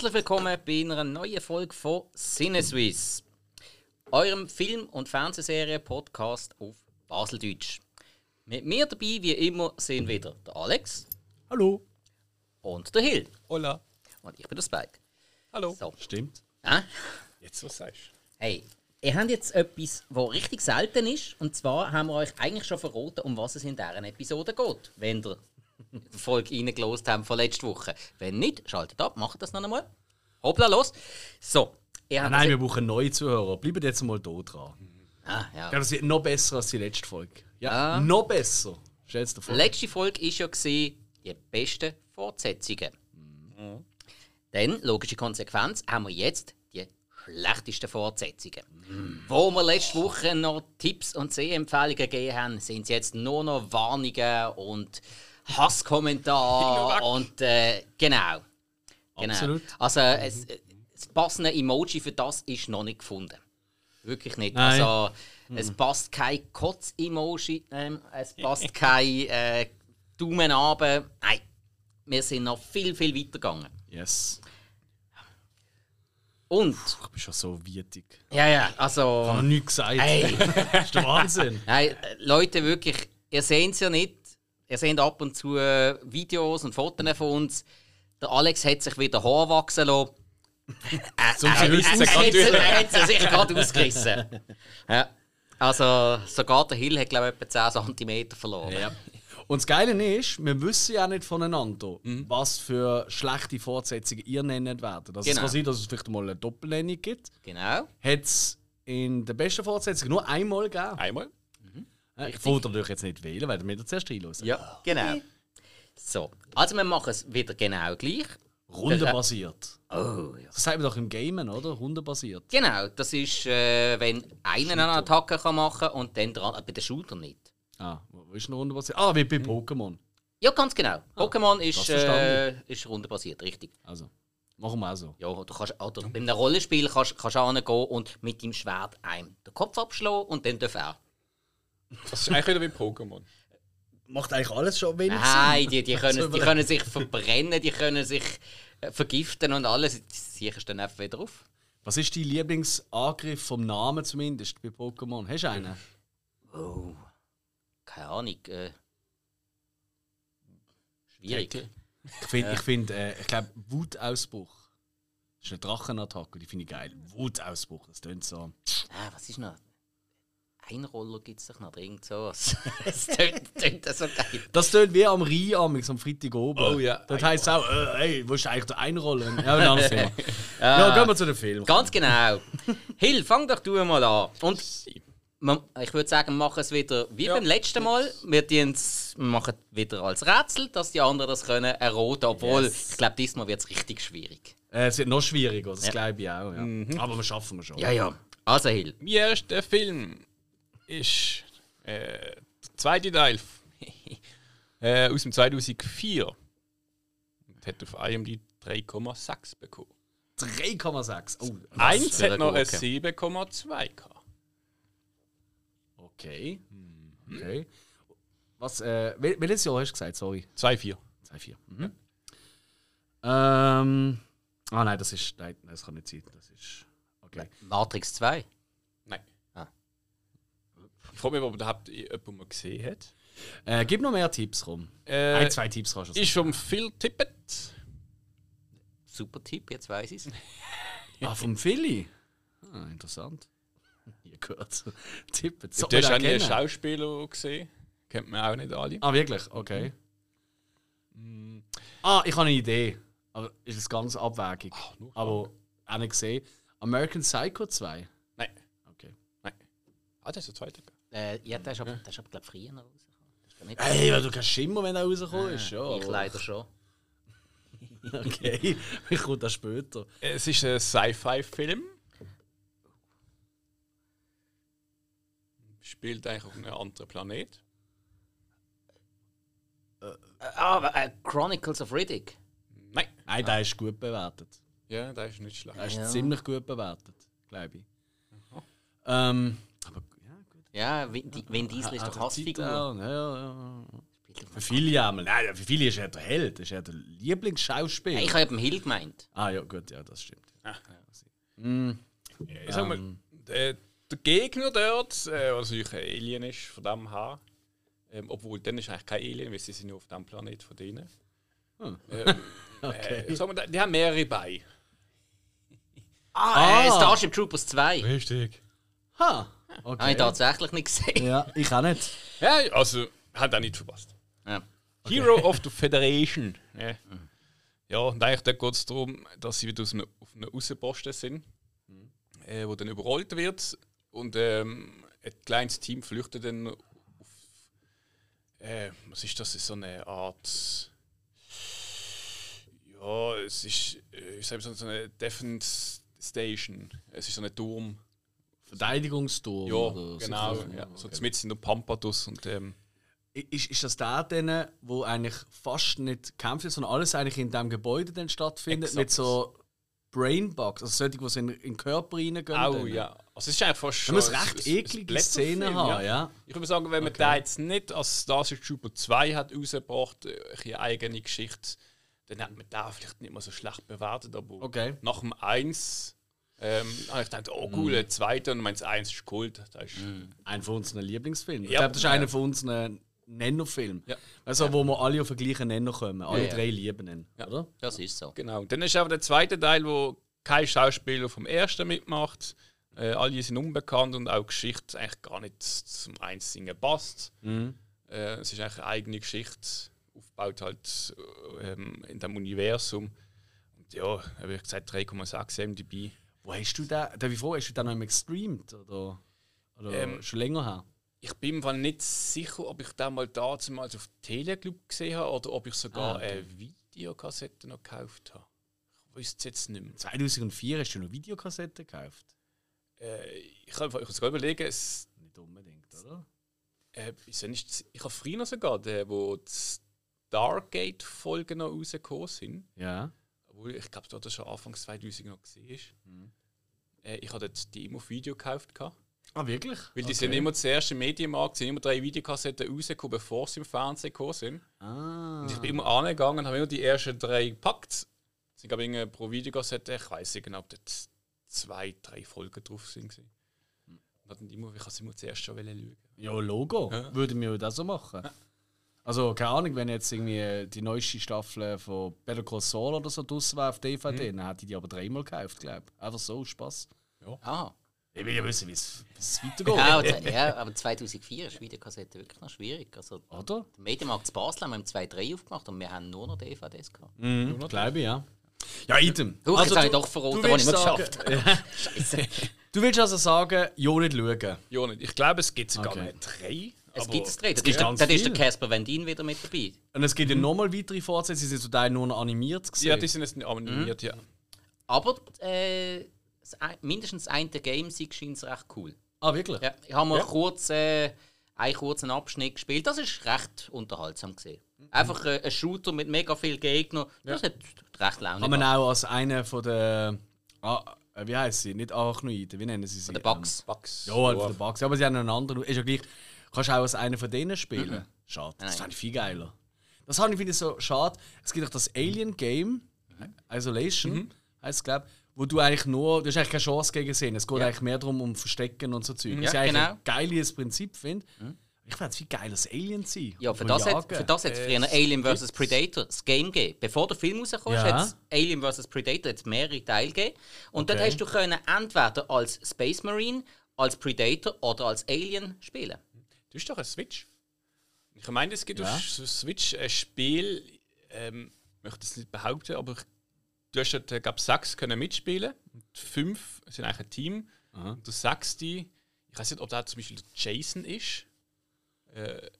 Herzlich willkommen bei einer neuen Folge von Sinneswiss, eurem Film- und Fernsehserie-Podcast auf Baseldeutsch. Mit mir dabei, wie immer, sind wieder der Alex Hallo. und der Hill. Hola. Und ich bin der Spike. Hallo. So. Stimmt. Äh? Jetzt was sagst du? Hey, ihr habt jetzt etwas, was richtig selten ist. Und zwar haben wir euch eigentlich schon verraten, um was es in dieser Episode geht. Wenn ihr Folge reingelost habt von letzter Woche. Wenn nicht, schaltet ab, macht das noch einmal. Hoppla, los. So. Ah, nein, wir brauchen neue Zuhörer. Bleibt jetzt mal da dran. ah, ja. Ja, das wird noch besser als die letzte Folge. Ja, Ah. noch besser. Stell's dir vor. Letzte Folge war ja gewesen, die besten Fortsetzungen. Mhm. Dann, logische Konsequenz, haben wir jetzt die schlechtesten Fortsetzungen. Wo wir letzte Woche noch Tipps und Sehempfehlungen gegeben haben, sind es jetzt nur noch Warnungen und Hasskommentare und äh, genau. genau. Absolut. Also es, das passende Emoji für das ist noch nicht gefunden. Wirklich nicht. Nein. Also, es passt kein Kotz-Emoji, ähm, es passt kein äh, Daumen runter. Nein, wir sind noch viel, viel weiter gegangen. Yes. Und, Ich bin schon so wietig. ja, ja, Ich also. habe noch nichts gesagt. Hey, Das ist der Wahnsinn. nein, äh, Leute, wirklich, ihr seht es ja nicht. Ihr seht ab und zu äh, Videos und Fotos von uns. Der Alex hat sich wieder Haar wachsen lassen. Äh, Zum er, er, er, hat- er hat sie sich gerade ausgerissen. Ja. Also, sogar der Hill hat, glaube ich, etwa 10 cm verloren. Ja. Und das Geile ist, wir wissen ja nicht voneinander, Mhm. was für schlechte Fortsetzungen ihr nennen werdet. Also Genau. Es kann sein, dass es vielleicht mal eine Doppelnennung gibt. Genau. Hat es in der besten Fortsetzung nur einmal gegeben. Einmal? Ja, Ich wollte natürlich jetzt nicht wählen, weil wir das zuerst reinhören. Ja, genau. So, also wir machen es wieder genau gleich. Rundenbasiert. Oh, ja. Das sagt man doch im Gamen, oder? Rundenbasiert. Genau, das ist, äh, wenn einer eine Attacke kann machen und dann dran, äh, bei den Shooter nicht. Ah, wo ist eine rundenbasiert? Ah, wie bei Pokémon. Ja, ganz genau. Pokémon ist, äh, ist rundenbasiert, richtig. Also, machen wir auch so. Ja, du kannst, oder bei einem Rollenspiel kannst kannst du hingehen und mit dem Schwert einem den Kopf abschlagen und dann darf er. Das ist eigentlich wieder wie Pokémon. Macht eigentlich alles schon wenig Nein, die, die, können, die können sich verbrennen, die können sich äh, vergiften und alles. Sicherst du dann einfach wieder auf. Was ist dein Lieblingsangriff vom Namen zumindest bei Pokémon? Hast du einen? Oh, keine Ahnung. Äh, schwierig. Ich finde, ich, find, äh, ich glaube, Wutausbruch. Das ist eine Drachenattacke, die finde ich geil. Wutausbruch, das klingt so. Ah, was ist noch? Ein Roller gibt es doch noch, irgend sowas. das tönt, tönt so geil. Das klingt wie am Rhein am Freitag oben. Oh ja. Das heisst auch, äh, hey, wo ist eigentlich der Einrollen? Ja, ein anderes Thema. ja, gehen wir zu dem Film. Ganz genau. Hill, fang doch du mal an. Und ich würde sagen, wir machen es wieder wie Ja. beim letzten Mal. Wir machen es wieder als Rätsel, dass die anderen das können erraten. Obwohl, Yes. ich glaube, diesmal wird es richtig schwierig. Äh, es wird noch schwieriger, das Ja. glaube ich auch. Ja. Aber wir schaffen wir schon. Ja, ja. Also, Hill. Mein erster Film ist äh, der zweite Teil äh, aus dem 2004. Und hat auf IMDb 3,6 bekommen. 3,6. Oh, Eins hat noch ein 7,2 gehabt. Okay. okay. Was, äh, wel- welches Jahr hast du gesagt? Sorry. 2,4. 2,4. Mhm. Ähm. Ah nein, das ist. Nein, das kann nicht sein. Das ist. Okay. Matrix 2. Frage mich, ob überhaupt jemand mal gesehen hat. Äh, gib noch mehr Tipps rum. Äh, Ein, zwei Tipps kannst du ist vom Phil Tippett. Super Tipp, jetzt weiß ich es. Ah, vom Philly. Ah, interessant. Ihr gehört. Tippet. Du hast auch nie einen Schauspieler gesehen. Kennt man auch nicht alle. Ah, wirklich? Okay. Ah, ich habe eine Idee. Aber ist es ganz abwägig. nur Aber auch nicht gesehen. American Psycho 2. Nein. Okay. Nein. Ah, das ist der zweite. Äh, ja, der ist aber, ist aber glaube ich, früher noch rausgekommen. Hey, weil du kannst Schimmer, wenn er rausgekommen ist. Ja, ich leider schon. Okay, ich komme das später. Es ist ein Sci-Fi-Film. Spielt eigentlich auf einem anderen Planet. Äh, ah, aber, äh, Chronicles of Riddick. Nein. Nein, der ist gut bewertet. Ja, der ist nicht schlecht. Der ist Ja. ziemlich gut bewertet, glaube ich. Ähm, ja. Ja, Vin, Di- Vin Diesel ist Hat doch Hassfigur. Ja, ja, ja. Für viele einmal. Nein, für viele ist er der Held. Das ist er der Lieblingsschauspieler. Ich habe eben Hill gemeint. ah ja, gut, ja, das stimmt. Ich sag mal, der, der Gegner dort, äh, was natürlich ein Alien ist, von dem her, ähm, obwohl dann ist eigentlich kein Alien, weil sie sind nur auf dem Planet von denen. Ähm, Okay. äh, mal, die haben mehrere bei. Ah, Äh, Starship Troopers 2. Richtig. Ha! Habe ich Okay. tatsächlich nicht gesehen. Ja, ich auch nicht. Ja, also, hat auch nicht verpasst. Ja. Hero of the Federation. Ja, ja und eigentlich da geht es darum, dass sie wieder auf einem Außenposten sind, äh, wo dann überrollt wird. Und ähm, ein kleines Team flüchtet dann auf. Äh, was ist das? So eine Art. Ja, es ist, äh, ich sag mal, so eine Defense Station. Es ist so ein Turm. Verteidigungsturm. Ja, oder so. genau. Ja, so mitten in der Pampatus. Und, ähm, Ist, ist das der wo eigentlich fast nicht kämpft, sondern alles eigentlich in diesem Gebäude dann stattfindet, Exakt. mit so Brainbugs, also solche, die so in, in den Körper reingehen? Dann? ja. Also es ist eigentlich fast Da muss schon recht ein- ein eklige Szenen haben, ja. Ich würde sagen, wenn man Okay. den jetzt nicht als Starship Trooper 2 hat rausgebracht, äh, eine eigene Geschichte, dann hat man den vielleicht nicht mehr so schlecht bewertet. Aber Okay. nach dem 1 ähm, habe ich gedacht, oh cool, der zweite und meins 1 ist Kult. Das ist, Ein von unseren Lieblingsfilmen. ich Ja, glaube, das ist ja. einer von unseren Nenno-Filmen. Ja. Also, wo wir alle auf den gleichen Nenner kommen. Alle Ja. drei lieben ihn, Ja. oder? Das ist so. Genau. Und dann ist aber der zweite Teil, wo kein Schauspieler vom ersten mitmacht. Äh, alle sind unbekannt und auch die Geschichte eigentlich gar nicht zum Einsingen passt. Mhm. Äh, es ist eigentlich eine eigene Geschichte, aufgebaut halt äh, ähm, in dem Universum. Und ja, habe ich gesagt, 3,6 MDB. Wo hast du den? Darf ich fragen, hast du den noch immer gestreamt? Oder, oder Ähm, schon länger her? Ich bin mir nicht sicher, ob ich den mal damals auf Teleclub gesehen habe oder ob ich sogar Ah, okay. eine Videokassette noch gekauft habe. Ich wüsste es jetzt nicht mehr. 2004 hast du noch Videokassetten gekauft? Äh, ich kann kann sogar überlegen, es, Nicht unbedingt, oder? äh, ich habe früher sogar, den, wo die Stargate-Folgen noch rausgekommen sind, Ja. Obwohl ich glaube, das schon Anfang 2000 noch gesehen ist. Mhm. Äh, ich habe dort die immer auf Video gekauft. gehabt. Ah, wirklich? Weil die Okay. sind immer zuerst im Medienmarkt, sind immer drei Videokassetten rausgekommen, bevor sie im Fernsehen gekommen sind. Ah. Und ich bin immer angegangen und habe immer die ersten drei gepackt. Es sind, glaube ich, irgendwie pro Videokassette, ich weiß nicht genau, ob dort zwei, drei Folgen drauf sind. gewesen. Und dann immer, ich habe sie immer zuerst schon schauen. Ja, Logo. Ja. Würde mir das so machen. Also, keine Ahnung, wenn jetzt irgendwie die neueste Staffel von Better Call Saul oder so draus war auf DVD, dann hätte ich die aber dreimal gekauft, glaube ich. Einfach so, Spaß. Ah. Ich will ja wissen, wie es weitergeht. Ja, aber, ja, aber 2004 ist Videokassette wirklich noch schwierig. Also, Oder? der Medienmarkt zu Basel haben wir im 2.3 aufgemacht und wir haben nur noch DVDs gehabt. Mhm, glaube ich, ja. Ja, item. Huch, jetzt habe ich doch verraten, was ich nicht geschafft Scheiße. Du willst also sagen, ja nicht schauen. Ja, nicht. Ich glaube, es gibt sogar Okay. nicht drei. Es gibt es drei. Das gibt ist, ganz dann ist der. Casper Van Dien wieder mit dabei. Und es gibt ja nochmal weitere Fortsetzungen, sie sind zum Teil nur noch animiert gewesen. Ja, die sind jetzt nicht animiert, ja. Aber äh, mindestens ein der Game Sieg scheint es recht cool. Ah, wirklich? Ja, ich habe mal Ja. kurz äh, einen kurzen Abschnitt gespielt. Das ist recht unterhaltsam gesehen. Einfach äh, ein Shooter mit mega viel Gegner. Das hat recht Laune Kann man auch als einer von der. Ah, äh, wie heißt sie? Nicht Arachnoiden, wie nennen sie sie? Von den Bugs. Bugs. Ja, halt von den Bugs. Ja, aber sie haben einen anderen. Ist ja gleich. Kannst du auch als einer von denen spielen? Schade. Das fand ich viel geiler. Das habe ich wieder so schade. Es gibt auch das Alien Game, Isolation, heißt es, glaube wo du eigentlich nur. Du hast eigentlich keine Chance gegen sie. Es geht Ja. eigentlich mehr darum, um Verstecken und so Zeug. Was ich Ja, eigentlich genau. ein geiles Prinzip finde. Ich würde es viel geiler als Alien sein. Ja, für das, hat, Jagen. für das hat es früher Alien vs. Predator das Game gegeben. Bevor der Film ist, Ja. hat es Alien vs. Predator mehrere Teile gegeben. Und Okay. dort hast du können entweder als Space Marine, als Predator oder als Alien spielen. Du hast doch eine Switch. Ich meine, es gibt Ja. auf Switch ein Spiel, ähm, ich möchte es nicht behaupten, aber ich- du hast dort, äh, glaub, sechs können mitspielen. Und fünf sind eigentlich ein Team. Und der sechste, ich weiß nicht, ob da zum Beispiel Jason ist. Äh,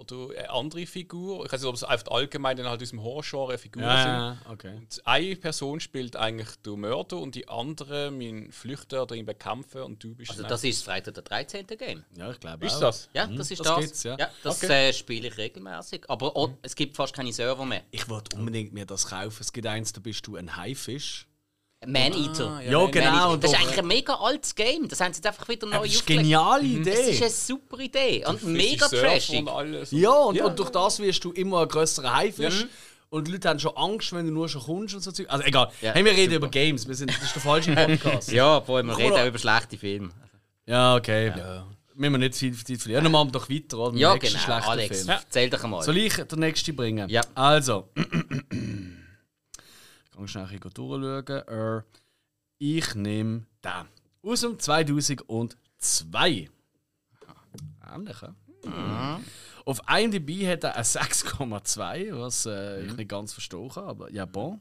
oder eine andere Figur. Ich weiß nicht, ob es einfach allgemein dann halt aus dem Horror-Genre Figuren sind. Ja, ja, okay. Und eine Person spielt eigentlich den Mörder und die andere mein Flüchter oder ihn bekämpfen und du bist Also das ist das Freitag der 13. Game. Ja, ich glaube Ist auch. das? Ja, das ist das das. gibt's, ja. das Okay. äh, spiele ich regelmäßig. Aber auch, es gibt fast keine Server mehr. Ich wollte unbedingt mir das kaufen. Es gibt eins, da bist du ein Haifisch. Man-Eater. Ah, Ja, Man genau, Eater. und Das ist eigentlich ein mega altes Game. Das haben sie jetzt einfach wieder neu Das ist eine aufgelegt. geniale Das ist Idee. eine super Idee. Und mega trashig. Und alles. Ja, und, und durch das wirst du immer ein grösserer Haifisch. Und die Leute haben schon Angst, wenn du nur schon kommst und so Zeug. Also egal. Ja, hey, wir reden über Games. Wir sind, das ist der falsche Podcast. Ja, obwohl wir reden auch über schlechte Filme. ja, okay. Ja. Müssen wir nicht viel Zeit verlieren. Dann machen wir doch weiter, oder? Mit Ja, genau. schlechten Alex, Film. erzähl doch einmal. Soll ich den nächsten bringen? Ja. Also. Ich kann schnell ein bisschen durchschauen. Äh, ich nehme den. Aus dem 2002. Ähnlich, ja? Auf IMDb hat er eine 6,2, was äh, ich nicht ganz verstehen kann, aber ja, bon.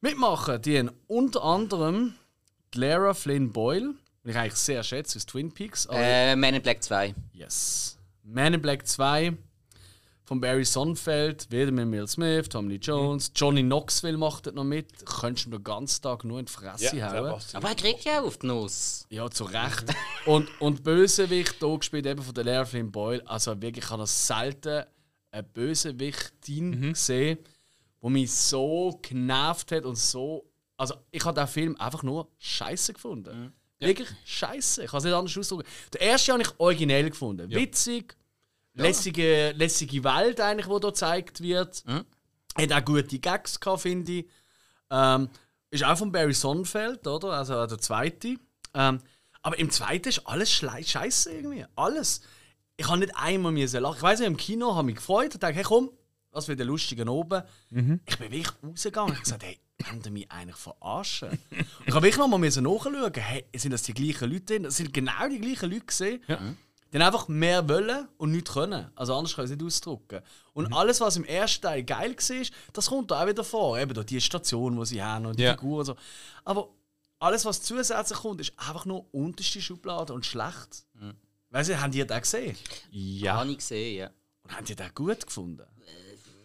Mitmachen, die haben unter anderem Lara Flynn Boyle, die ich eigentlich sehr schätze aus Twin Peaks. Äh, Man in Black 2. Yes. Man in Black 2 von Barry Sonnenfeld, wieder mit Will Smith, Tommy Lee Jones, Johnny Knoxville macht dort noch mit. Könntest du den ganzen Tag nur in die Fresse Ja, der hauen. passt. Aber er kriegt ja auch auf die Nuss. Ja, zu Recht. und, und Bösewicht, hier gespielt eben von der Lara Flynn Boyle. Also wirklich, ich habe noch selten eine Bösewichtin gesehen, die mich so genervt hat und so. Also, ich habe den Film einfach nur scheiße gefunden. Wirklich scheiße. Ich kann es nicht anders ausdrücken. Der erste habe ich originell gefunden. Witzig, lässige, lässige Welt, eigentlich, die hier gezeigt wird. Hat auch gute Gags gehabt, finde ich. Ähm, ist auch von Barry Sonnenfeld, oder? Also der zweite. Ähm, aber im zweiten ist alles scheiße irgendwie. Alles. Ich habe nicht einmal müssen lachen. Ich weiß nicht, im Kino habe ich mich gefreut und dachte, hey komm, was für den lustigen oben. Ich bin wirklich rausgegangen und habe gesagt, hey, wollt ihr mich eigentlich verarschen? und ich habe wirklich noch mal müssen nachschauen, hey, sind das die gleichen Leute? Das sind genau die gleichen Leute gesehen. Die haben einfach mehr wollen und nicht können. Also anders kann ich es nicht ausdrücken. Und alles, was im ersten Teil geil war, das kommt da auch wieder vor. Eben da die Station, die sie haben und die Ja. Figuren und so. Aber alles, was zusätzlich kommt, ist einfach nur unterste Schublade und schlecht. Weißt du, haben die das gesehen? Ja. Habe ich gesehen, ja. Und haben die das gut gefunden?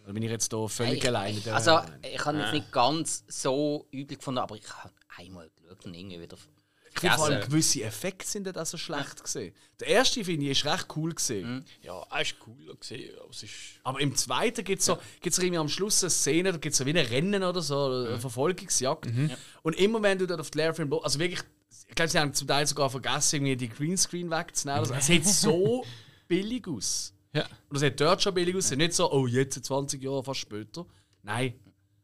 Oder bin ich jetzt hier völlig Hey, alleine? Also, ich habe jetzt nicht ganz so übel gefunden, aber ich habe einmal geschaut und irgendwie wieder. Finde vor allem gewisse Effekte sind auch so schlecht gesehen. Der erste finde ich ist recht cool gesehen. Ja, er ist cool gesehen, aber ist. Aber im zweiten gibt es so, gibt's irgendwie am Schluss eine Szene, da gibt es so wie ein Rennen oder so, eine Verfolgungsjagd. Und immer wenn du dort auf die Boyle, also wirklich, ich glaube, sie haben zum Teil sogar vergessen, irgendwie die Greenscreen wegzunehmen. Also, es sieht so billig aus. Ja. Und es sieht dort schon billig aus. Nicht so, oh, jetzt 20 Jahre fast später. Nein.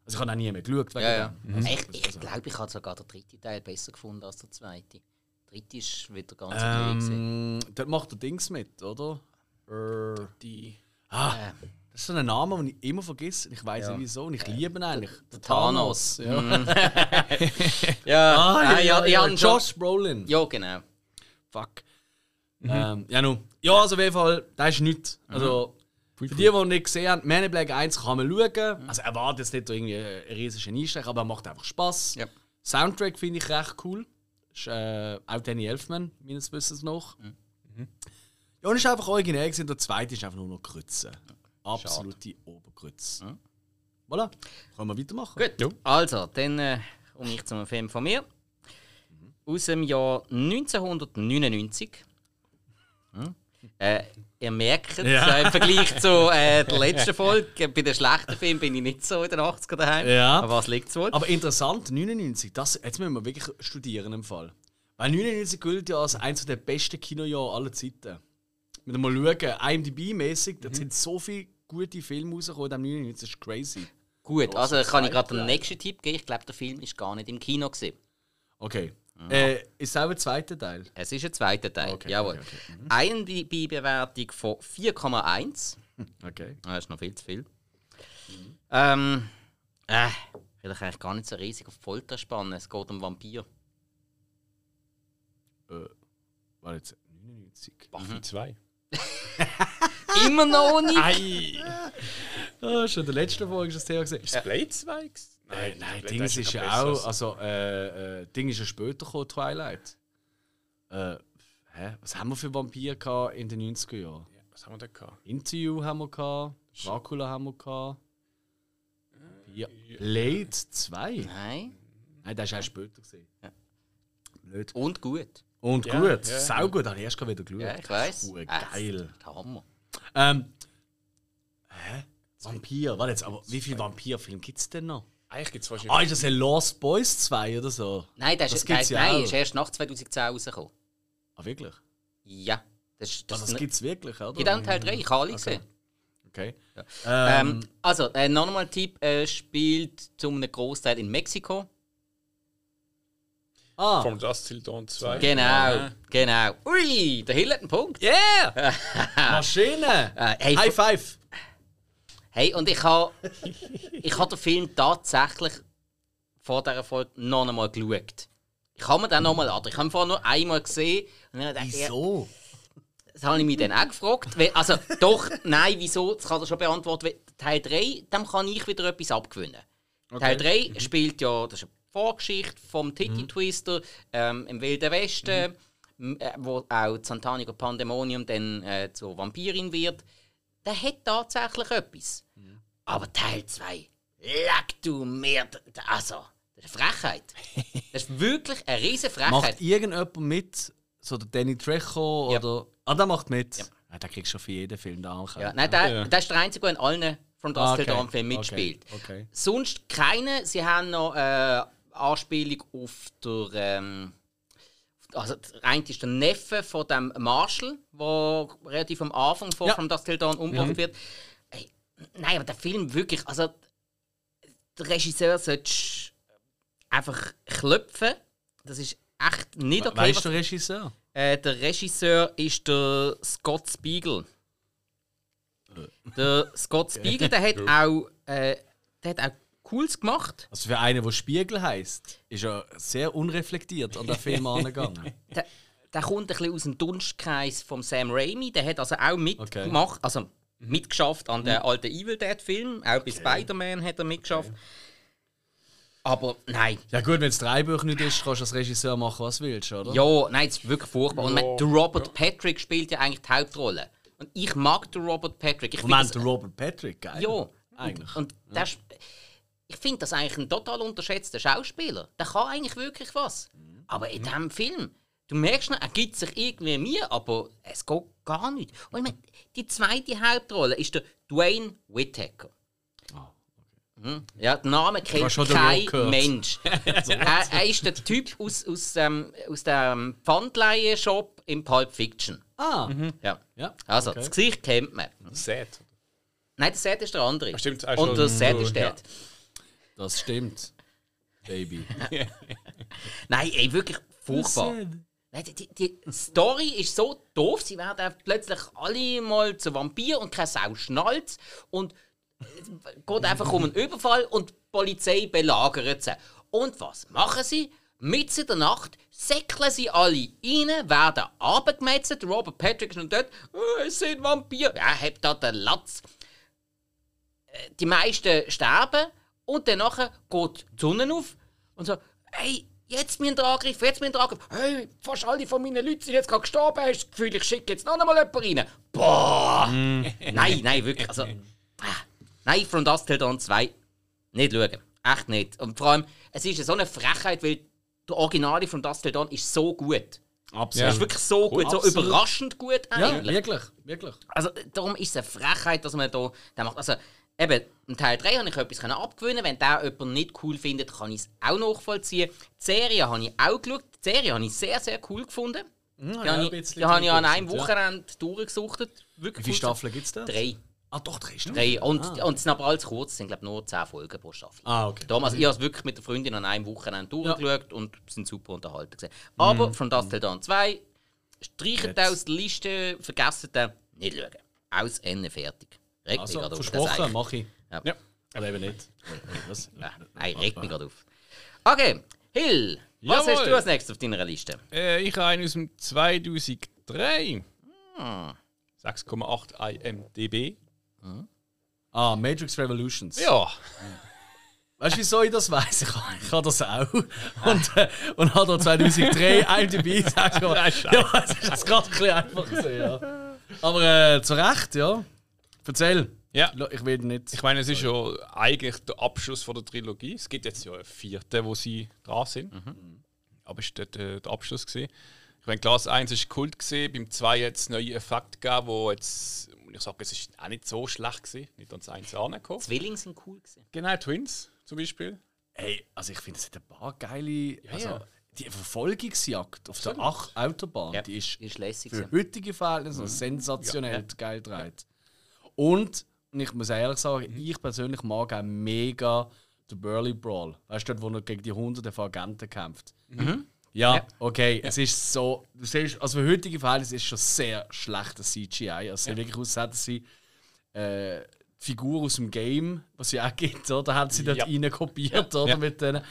Also ich habe auch nie mehr geschaut. wegen Ja, ja. dem. Also, Ich, ich glaube, ich habe sogar den dritten Teil besser gefunden als der zweite. Der dritte ist wieder ganz okay. gewesen. ähm, dort macht der Dings mit, oder? Äh, Die. ah, Äh, das ist so ein Name, den ich immer vergesse. Ich weiß nicht wieso. Und ich liebe ihn eigentlich. Der Thanos. Ja. Ja, Ah, ah, ja, ja, ja, Josh Brolin. Ja, genau. Fuck. Ähm, ja, nun. Ja, also auf jeden Fall, das ist nichts. Also, für die, die ihn nicht gesehen haben, Man in Black 1 kann man schauen. Also, er wartet jetzt nicht irgendwie einen riesigen Einstich, aber er macht einfach Spaß. Ja. Soundtrack finde ich recht cool. Ist äh, auch Danny Elfman, meines Wissens noch. Ja, und ist einfach originell gewesen. Der zweite ist einfach nur noch Krütze. Absolute Oberkrütze. Voilà. Können wir weitermachen? Gut, also, dann äh, komme ich zum Film von mir. Aus dem Jahr 1999. Hm? Äh, ihr merkt, Ja. äh, im Vergleich zu äh, der letzten Folge, bei den schlechten Filmen bin ich nicht so in den 80er daheim. Ja. Aber was liegt es wohl? Aber interessant, 99, das, jetzt müssen wir wirklich studieren im Fall. Weil 99 gilt ja als eines der besten Kinojahre aller Zeiten. Wenn wir mal schauen, IMDb-mäßig, da sind so viele gute Filme rausgekommen, am 99, das ist crazy. Gut, also kann ich gerade den nächsten Tipp geben. Ich glaube, der Film ist gar nicht im Kino gesehen. Okay. Äh, ist auch ein zweiter Teil? Es ist ein zweiter Teil. Okay, Jawohl. okay, IMDb-Bewertung von 4,1. Okay. Das ist noch viel zu viel. Ähm, äh, will ich eigentlich gar nicht so riesig auf die Folter spannen. Es geht um Vampir. Äh, war jetzt 99. Buffy 2. Immer noch nicht! Ei! Ah, schon in der letzten Folge ist das Thema gesehen. Ist es Blade 2? Äh, Nein, nein, Blade Dings kein ist ja auch, also, äh, äh, Ding ist ja später gekommen, Twilight. Äh, hä? Was haben wir für Vampire gehabt in den 90er Jahren? Ja, was haben wir da gehabt? Interview haben wir gehabt, Dracula haben wir gehabt. Ja. Blade 2? Nein. Nein, das ist erst später gesehen. Blöd. Und gut. Und Ja, gut, ja, sau gut, habe ich erst wieder geschaut. Ja, ich weiß. Hure geil. Hammer. Ähm, hä? Vampir, warte jetzt, aber wie viele Vampirfilme gibt es denn noch? Eigentlich gibt es wahrscheinlich. Ah, ist das ein Lost Boys 2 oder so? Nein, das, Das ist, gibt's nein, ja nein, auch. ist erst nach 2010 rausgekommen. Ah, wirklich? Ja. Das, ist- das, Das, das gibt es wirklich, oder? auch einen Teil 3, ich habe alle gesehen. Okay. Ähm, also, äh, noch einmal Tipp, äh, spielt zu einem Großteil in Mexiko. ah, From Dust Till Dawn 2. Genau, genau. Ui, der Hill hat einen Punkt. Yeah! Maschine! Äh, hey, High Five! Hey, und ich habe ich hab den Film tatsächlich vor dieser Folge noch einmal geschaut. Ich habe mir den noch mal an. Ich habe ihn vorher nur einmal gesehen. Und dann dachte ich, Wieso? Das habe ich mich dann auch gefragt. Weil, also, doch, nein, wieso? Das kann er schon beantworten. Weil Teil 3, dem kann ich wieder etwas abgewinnen. Teil 3 spielt ja, das ist eine Vorgeschichte vom Titty Twister ähm, im Wilden Westen, m- äh, wo auch Santanico Pandemonium dann äh, zur Vampirin wird. Der hat tatsächlich etwas. Aber Teil 2, leck du mir, also, das ist eine Frechheit. Das ist wirklich eine riesige Frechheit. Macht irgendjemand mit? So der Danny Trejo Ja. oder. Ah, der macht mit. Ja. Ja. der kriegst du schon für jeden Film da auch. Ja, nein, der, Ja. der ist der Einzige, der in allen From Dust Ah, okay. Filmen mitspielt. Okay, okay. Sonst keine. Sie haben noch äh, Anspielung auf der. Ähm, also, der eine ist der Neffe von dem Marshall, der relativ am Anfang von Ja. From Dust Till Dawn umgebracht wird. Ey, nein, aber der Film wirklich. Also, der Regisseur sollte einfach klopfen. Das ist echt nicht okay. Wer ist was- der Regisseur? äh, der Regisseur ist der Scott Spiegel. Der Scott Spiegel, der hat auch, äh, der hat auch Cooles gemacht. Also für einen, der Spiegel heißt, ist er sehr unreflektiert an den Film angegangen. Der, der kommt ein bisschen aus dem Dunstkreis von Sam Raimi. Der hat also auch mitgemacht, also mitgeschafft an den alten Evil Dead Film. Auch bei Spider-Man hat er mitgeschafft. Aber nein, Ja gut, wenn es drei Bücher nicht ist, kannst du als Regisseur machen, was du willst, oder? Ja, nein, es ist wirklich furchtbar. Und man, der Robert Patrick spielt ja eigentlich die Hauptrolle. Und ich mag den Robert Patrick. Ich Moment, der Robert Patrick, geil. Ja, Eigentlich. Und, und der, sp- ich finde das eigentlich ein total unterschätzter Schauspieler. Der kann eigentlich wirklich was. Aber in diesem Film, du merkst noch, er gibt sich irgendwie mir, aber es geht gar nicht. Und ich meine, die zweite Hauptrolle ist der Dwayne Whittaker. Mhm. Ja, den Namen kennt kein. Mensch. er, er ist der Typ aus, aus, ähm, aus dem Pfandleihen-Shop im Pulp Fiction. Ah, Ja. ja. Also, okay. das Gesicht kennt man. Sad. Nein, der Seth ist der andere. Ah, stimmt, auch Und der so, ist der. ja. Das stimmt. Baby. Nein, ey, wirklich furchtbar. Nein, die, die, die Story ist so doof, sie werden einfach plötzlich alle mal zu Vampir und keine Sau schnallt und es geht einfach um einen Überfall und die Polizei belagert sie. Und was machen sie? Mitten in der Nacht säckeln sie alle rein, werden abgemetzelt. Robert Patrick ist noch dort. «Oh, es sind Vampire. Ja, habt da den Latz. Äh, Die meisten sterben und dann geht die Sonne auf und so, hey, jetzt mein Angriff, jetzt mein Angriff. Hey, fast alle von meinen Leuten sind jetzt gerade gestorben. Hast du das Gefühl, ich schicke jetzt noch einmal jemanden rein? Boah! nein, nein, wirklich. Also, ah, nein, From Dust Till Dawn 2 nicht schauen. Echt nicht. Und vor allem, es ist so eine Frechheit, weil der Originale von Dust Till Dawn ist so gut. Absolut. Es ist wirklich so gut, so absolut. überraschend gut Ja, eigentlich. wirklich, wirklich. Also darum ist es eine Frechheit, dass man da da macht. Also eben, im Teil 3 habe ich etwas können abgewinnen Wenn der jemand nicht cool findet, kann ich es auch nachvollziehen. Die Serie habe ich auch geschaut. Die Serie habe ich sehr, sehr cool gefunden. Die ja, habe ich, die habe ich an einem durchgesucht, ja. Wochenende durchgesuchtet. Wirklich Wie viele. Staffeln gibt es da? Drei. Ah, doch, drei Staffeln. Drei. Und, und es sind aber alles kurz, es sind glaube nur 10 Folgen pro Staffel. Ah, okay. Damals, ich habe es wirklich mit der Freundin an einem Wochenende durchgeschaut und sind super unterhalten. Gewesen. Aber Mhm. von das Till Dawn 2 streichen aus der Liste, vergessen den, nicht schauen. Aus Ende fertig. Regt Also, mich gerade auf. versprochen, mache ich. Ja. Ja. Aber eben nicht. Ja, Nein, regt mich gerade auf. Okay, Hill, was Jawohl. hast du als nächstes auf deiner Liste? Äh, ich habe einen aus dem 2003. Hm. 6,8 IMDB. Ah, Matrix Revolutions. Ja, Weißt du, wieso ich das weiß? Ich habe ich habe das auch. Und, äh, und habe da 2003 IMDb ja, das ist gerade ein bisschen einfach gesehen, ja. Aber äh, zu Recht, ja. Erzähl. ja. Ich will nicht. Ich meine, es ist ja eigentlich der Abschluss von der Trilogie. Es gibt jetzt ja eine vierte, wo sie dran sind. Aber es war dort äh, der Abschluss. Gewesen. Ich meine, Glas 1 war Kult, gewesen, beim 2 hat es neue Effekte gegeben, wo jetzt, ich sage, es ist auch nicht so schlecht gewesen, nicht ans 1 angekommen. Zwillinge sind cool gewesen. Genau, Twins. zum Beispiel. Hey, also ich finde, es hat ein paar geile. also, ja. Die Verfolgungsjagd auf der Ach Autobahn, Ja, die ist die ist lässig. für heutige Verhältnisse sensationell geil gedreht. Und, und ich muss ehrlich sagen, ich persönlich mag auch mega den Burley Brawl. Weißt du, dort, wo er gegen die Hunderten von Agenten kämpft. Ja, Ja. okay, es ist so. Du siehst, also für heutige Verhältnisse ist es schon sehr schlechtes CGI. Also es sieht wirklich aus, als hätten sie äh, Figur aus dem Game, was es ja auch gibt, oder? Haben sie dort Ja. rein kopiert, oder? Mit denen.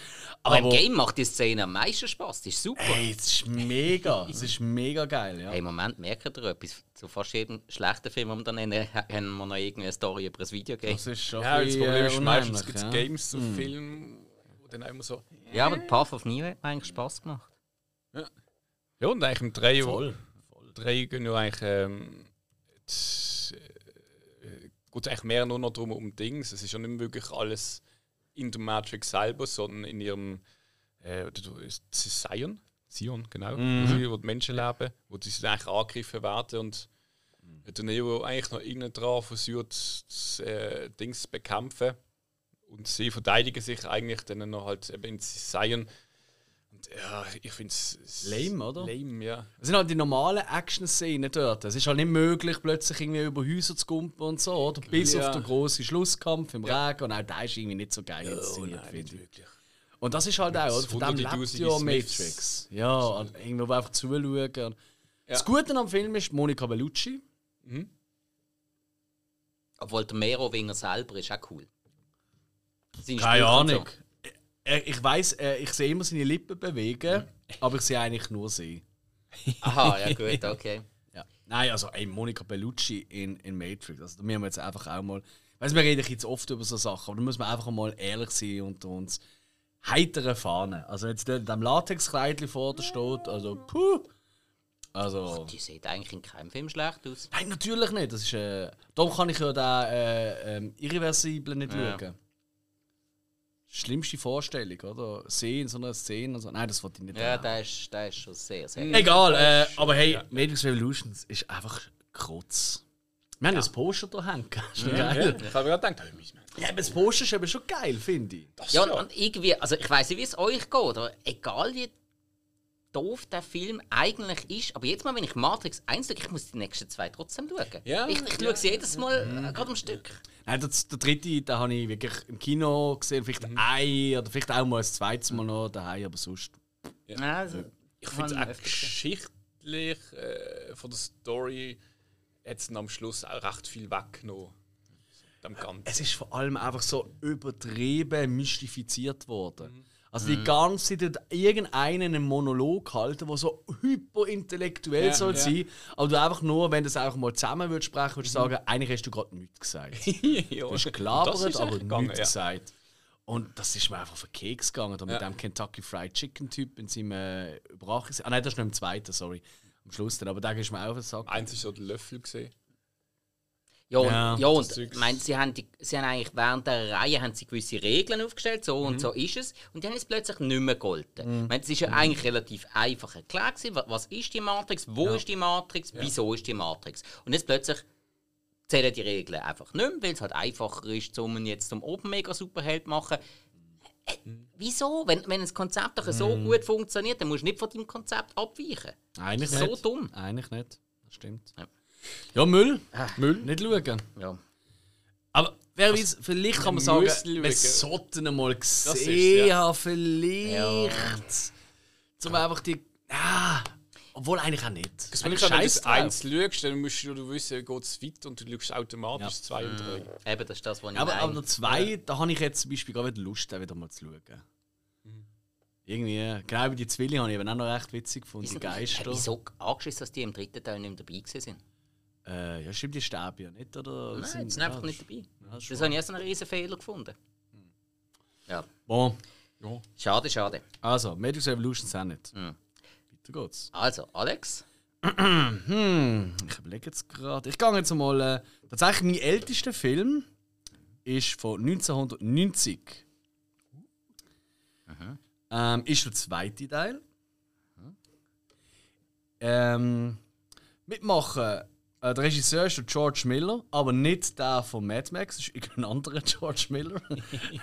Aber, im Game macht die Szene am meisten Spaß. Das ist super. Hey, das ist mega. Das ist mega geil, ja. Hey, im Moment merkt ihr etwas. Zu fast jedem schlechten Film, den wir dann nennen, haben wir noch irgendeine Story über ein Videogame. Das ist schon Ja, das Problem ist, meistens gibt es ja. Games zu Filmen, wo dann immer so. Ja, aber Path of Neo hat mir eigentlich Spaß gemacht. Ja, und eigentlich im 3 Voll. drei gehen ja eigentlich. Ähm, äh, geht es eigentlich mehr nur noch darum, um Dings. Es ist ja nicht mehr wirklich alles in der Matrix selber, sondern in ihrem. Äh, Zion? Zion, genau. Wo, sie, wo die Menschen leben, wo die sich eigentlich angegriffen werden und der Neo eigentlich noch innen dran versucht, das äh, Dings zu bekämpfen. Und sie verteidigen sich eigentlich dann noch halt eben in Zion. Ja, ich finde es. Lame, oder? Lame, ja. Es sind halt die normalen Action-Szenen dort. Es ist halt nicht möglich, plötzlich irgendwie über Häuser zu kumpen und so, oder? Bis Ja. auf den grossen Schlusskampf im Regen. Und auch der ist irgendwie nicht so geil inszeniert, Nein, finde ich. wirklich. Und das ist halt auch, oder? Von dem lebt ja. Matrix. Ja, und irgendwo einfach zuschauen. Und Das Gute am Film ist Monica Bellucci. Obwohl der Merowinger selber ist auch cool. Seine Keine Ahnung. Ich, ich weiß, ich sehe immer seine Lippen bewegen, aber ich sehe eigentlich nur sie. Aha, ja gut, okay. Ja. Nein, also ey, Monica Bellucci in, in Matrix. Also da müssen wir jetzt einfach auch mal. Weißt, wir reden jetzt oft über so Sachen, aber da muss man einfach mal ehrlich sein unter uns. Heitere Fahne. Also jetzt der dem Latexkleidchen vor dir steht, also puh. Also. Die sieht eigentlich in keinem Film schlecht aus. Nein, natürlich nicht. Das ist, äh, darum kann ich ja den äh, ähm, Irreversiblen nicht Ja. schauen. Schlimmste Vorstellung, oder? Sehen in so einer Szene und so. Nein, das wollte ich nicht Ja, der ist, der ist schon sehr, sehr. Egal, äh, aber hey, Matrix Revolutions ist einfach kurz. Wir haben das Poster da hängen. Ist nicht geil? Ich habe gerade gedacht, oh, Ja, aber das Poster ist eben schon geil, finde ich. Ja, und, und irgendwie, also ich weiß nicht, wie es euch geht, aber egal wie doof der Film eigentlich ist, aber jetzt mal, wenn ich Matrix 1 schaue, ich muss die nächsten zwei trotzdem schauen. Ja, ich ich schaue sie jedes Mal äh, gerade am Stück. Nein, das, der dritte, den habe ich wirklich im Kino gesehen. Vielleicht ein oder vielleicht auch mal ein zweites Mal noch daheim, aber sonst. Ja. Also, Ich finde es auch geschichtlich äh, von der Story hat es am Schluss auch recht viel weggenommen. Dem Ganzen. Es ist vor allem einfach so übertrieben mystifiziert worden. Also die ganze Zeit hat irgendeinen einen Monolog halten, der so hyperintellektuell Ja, soll ja. sein, aber du einfach nur, wenn du es auch mal zusammen würdest sprechen, würdest du sagen, eigentlich hast du gerade nichts gesagt. ja. Du hast gelabert, aber gegangen, nichts ja. gesagt. Und das ist mir einfach auf den Keks gegangen. Da mit dem Kentucky Fried Chicken Typ in seinem äh, Überrachungs... Ah nein, das ist noch im zweiten, sorry. Am Schluss dann. Aber der ist mir auch auf den Sack. Eins ist so der Löffel gesehen. Ja, und, Ja, ja, und ich meine, sie, haben die, sie haben eigentlich während der Reihe haben sie gewisse Regeln aufgestellt, so Mhm. und so ist es. Und die haben jetzt plötzlich nicht mehr gegolten. Ich meine, es ist ja eigentlich relativ einfach erklärt gewesen, wa- was ist die Matrix, wo ist die Matrix, wieso ist die Matrix. Und jetzt plötzlich zählen die Regeln einfach nicht mehr, weil es halt einfacher ist, um jetzt zum Open Mega Superheld zu machen. Äh, wieso? Wenn, wenn das Konzept doch so Mhm. gut funktioniert, dann musst du nicht von deinem Konzept abweichen. Eigentlich so nicht. dumm. Eigentlich nicht. Das stimmt. Ja. Ja, Müll. Müll. Nicht schauen. Ja. Aber wer weiß, vielleicht kann man sagen, wir sollten ihn mal gesehen ja. haben, vielleicht. Zum einfach die... Ja, obwohl eigentlich auch nicht. Das Eigentlich wenn du das eins schaust, dann musst du wissen, geht es weit und du schaust automatisch Ja. zwei und drei. Eben, das ist das, was ich Aber, meine. aber der zwei, da habe ich jetzt zum Beispiel gerade wieder Lust, den wieder mal zu schauen. Irgendwie, genau wie die Zwillinge habe ich eben auch noch recht witzig gefunden, die Geister. Wieso angeschissen, dass die im dritten Teil nicht mehr dabei gewesen sind? Äh, ja, stimmt, die sterben ja nicht, oder? Nein, die sind einfach nicht dabei. Ja, ist Das habe ich erst einen riesen Fehler gefunden. Ja, Bon, schade, schade. also, Matrix Revolutions auch nicht. Mhm. Weiter geht's. Also, Alex, Hm, ich überlege jetzt gerade. Ich gehe jetzt mal. Äh, tatsächlich, mein ältester Film ist von 1990. Ähm, ist der zweite Teil. Ähm, mitmachen der Regisseur ist der George Miller, aber nicht der von Mad Max, das ist irgendein anderer George Miller.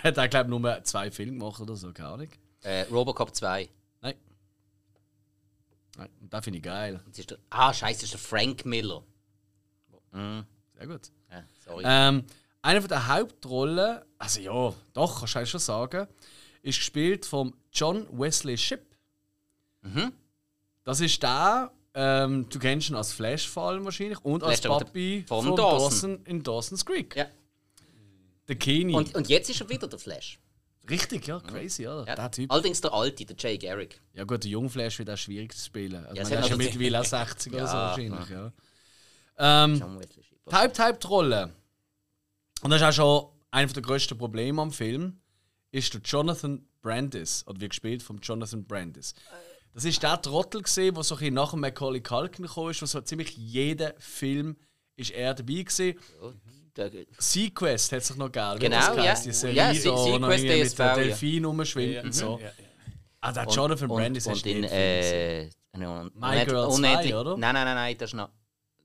er hat, glaube ich, nur zwei Filme gemacht oder so, keine Ahnung. Äh, Robocop 2. Nein. Nein, den finde ich geil. Das ist der, ah, scheiße, das ist der Frank Miller. Sehr gut. Ja, sorry. Ähm, eine von der Hauptrollen, also ja, doch, kannst du schon sagen, ist gespielt von John Wesley Shipp. Das ist der, ähm, du kennst ihn als Flash-Fall wahrscheinlich und als Flash, Papi von von Dawson. Dawson in Dawson's Creek. ja. Der Kenny. und, und jetzt ist er wieder der Flash. Richtig, ja, crazy, ja. Ja. Der Typ. Allerdings der alte, der Jay Garrick. Ja gut, der Jungflash wird auch schwierig zu spielen. Also, Ja, ja, hat ist ja noch- mittlerweile auch 60 oder so Ja, wahrscheinlich, ja. Ähm, Shipp. Die Hauptrolle. Und das ist auch schon einer der grössten Probleme am Film, ist der Jonathan Brandis, oder wird gespielt von Jonathan Brandis. Das ist der Trottel gesehen, der so ein nach dem Macaulay Culkin gekommen ist, wo so ziemlich jeder Film ist er dabei gewesen. Der- Sequest hat sich noch wie Genau, ja. Die Serie, Ja, so, Se- Sequest mit DSV, dem ja. Delfin rumschwimmt und so. Ah, der Jonathan Brandis ist in, äh, My Girl 2, oder? Nein, nein, nein, nein, das ist noch.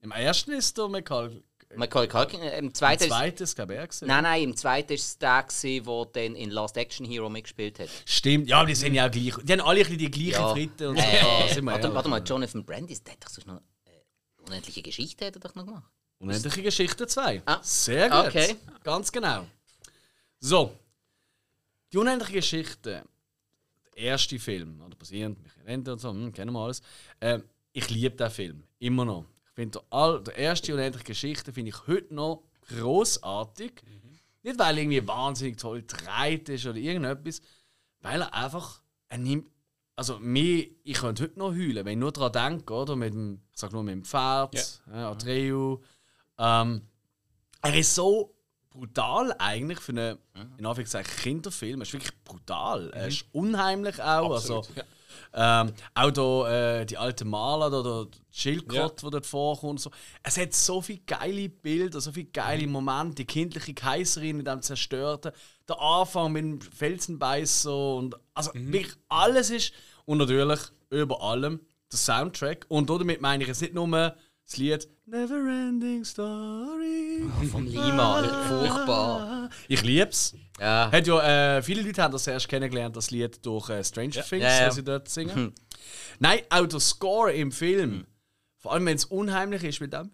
Im ersten ist der Macaulay. Macaulay Culkin. äh, Im Im zweiten ist, zweiten ist glaube ich. Nein, nein, im zweiten ist es der, gewesen, der dann in Last Action Hero mitgespielt hat. Stimmt, ja, aber die sind ja auch gleich. Die haben alle ein bisschen die gleiche Ja. Und so. Äh, sind wir warte, warte mal, Jonathan Brandis, der hat doch sonst noch. Äh, unendliche Geschichte hat er doch noch gemacht. Unendliche Geschichte 2. Ah, Sehr gut. okay. Ganz genau. So. Die unendliche Geschichte, der erste Film, oder basierend, Michael Ende und so, hm, kennen wir alles. Ähm, ich liebe den Film. Immer noch. Ich finde, all- der erste unendliche Geschichte finde ich heute noch großartig. Nicht, weil er irgendwie wahnsinnig toll gedreht ist oder irgendetwas, weil er einfach, er nimmt, also mir, ich könnte heute noch heulen, wenn ich nur daran denke, oder? Mit dem, ich sag nur mit dem Pferd, ja. Atreu. Ähm, er ist so brutal eigentlich für einen, in Anführungszeichen, Kinderfilm. Er ist wirklich brutal. Er ist unheimlich auch. Also, ähm, auch da, äh, die alten Maler, die Schildkröte, die dort vorkommt. So. Es hat so viele geile Bilder, so viele geile Momente. Die kindliche Kaiserin in dem Zerstörten. Der Anfang mit dem Felsenbeißer. Und, also wirklich alles ist. Und natürlich über allem der Soundtrack. Und damit meine ich jetzt nicht nur das Lied Neverending Story. Vom Lima, furchtbar. Ich lieb's. Ja. Hat ja, äh, viele Leute haben das erst kennengelernt, das Lied durch äh, Stranger Things, Ja, ja. was sie dort singen. Nein, auch der Score im Film. Vor allem, wenn es unheimlich ist mit dem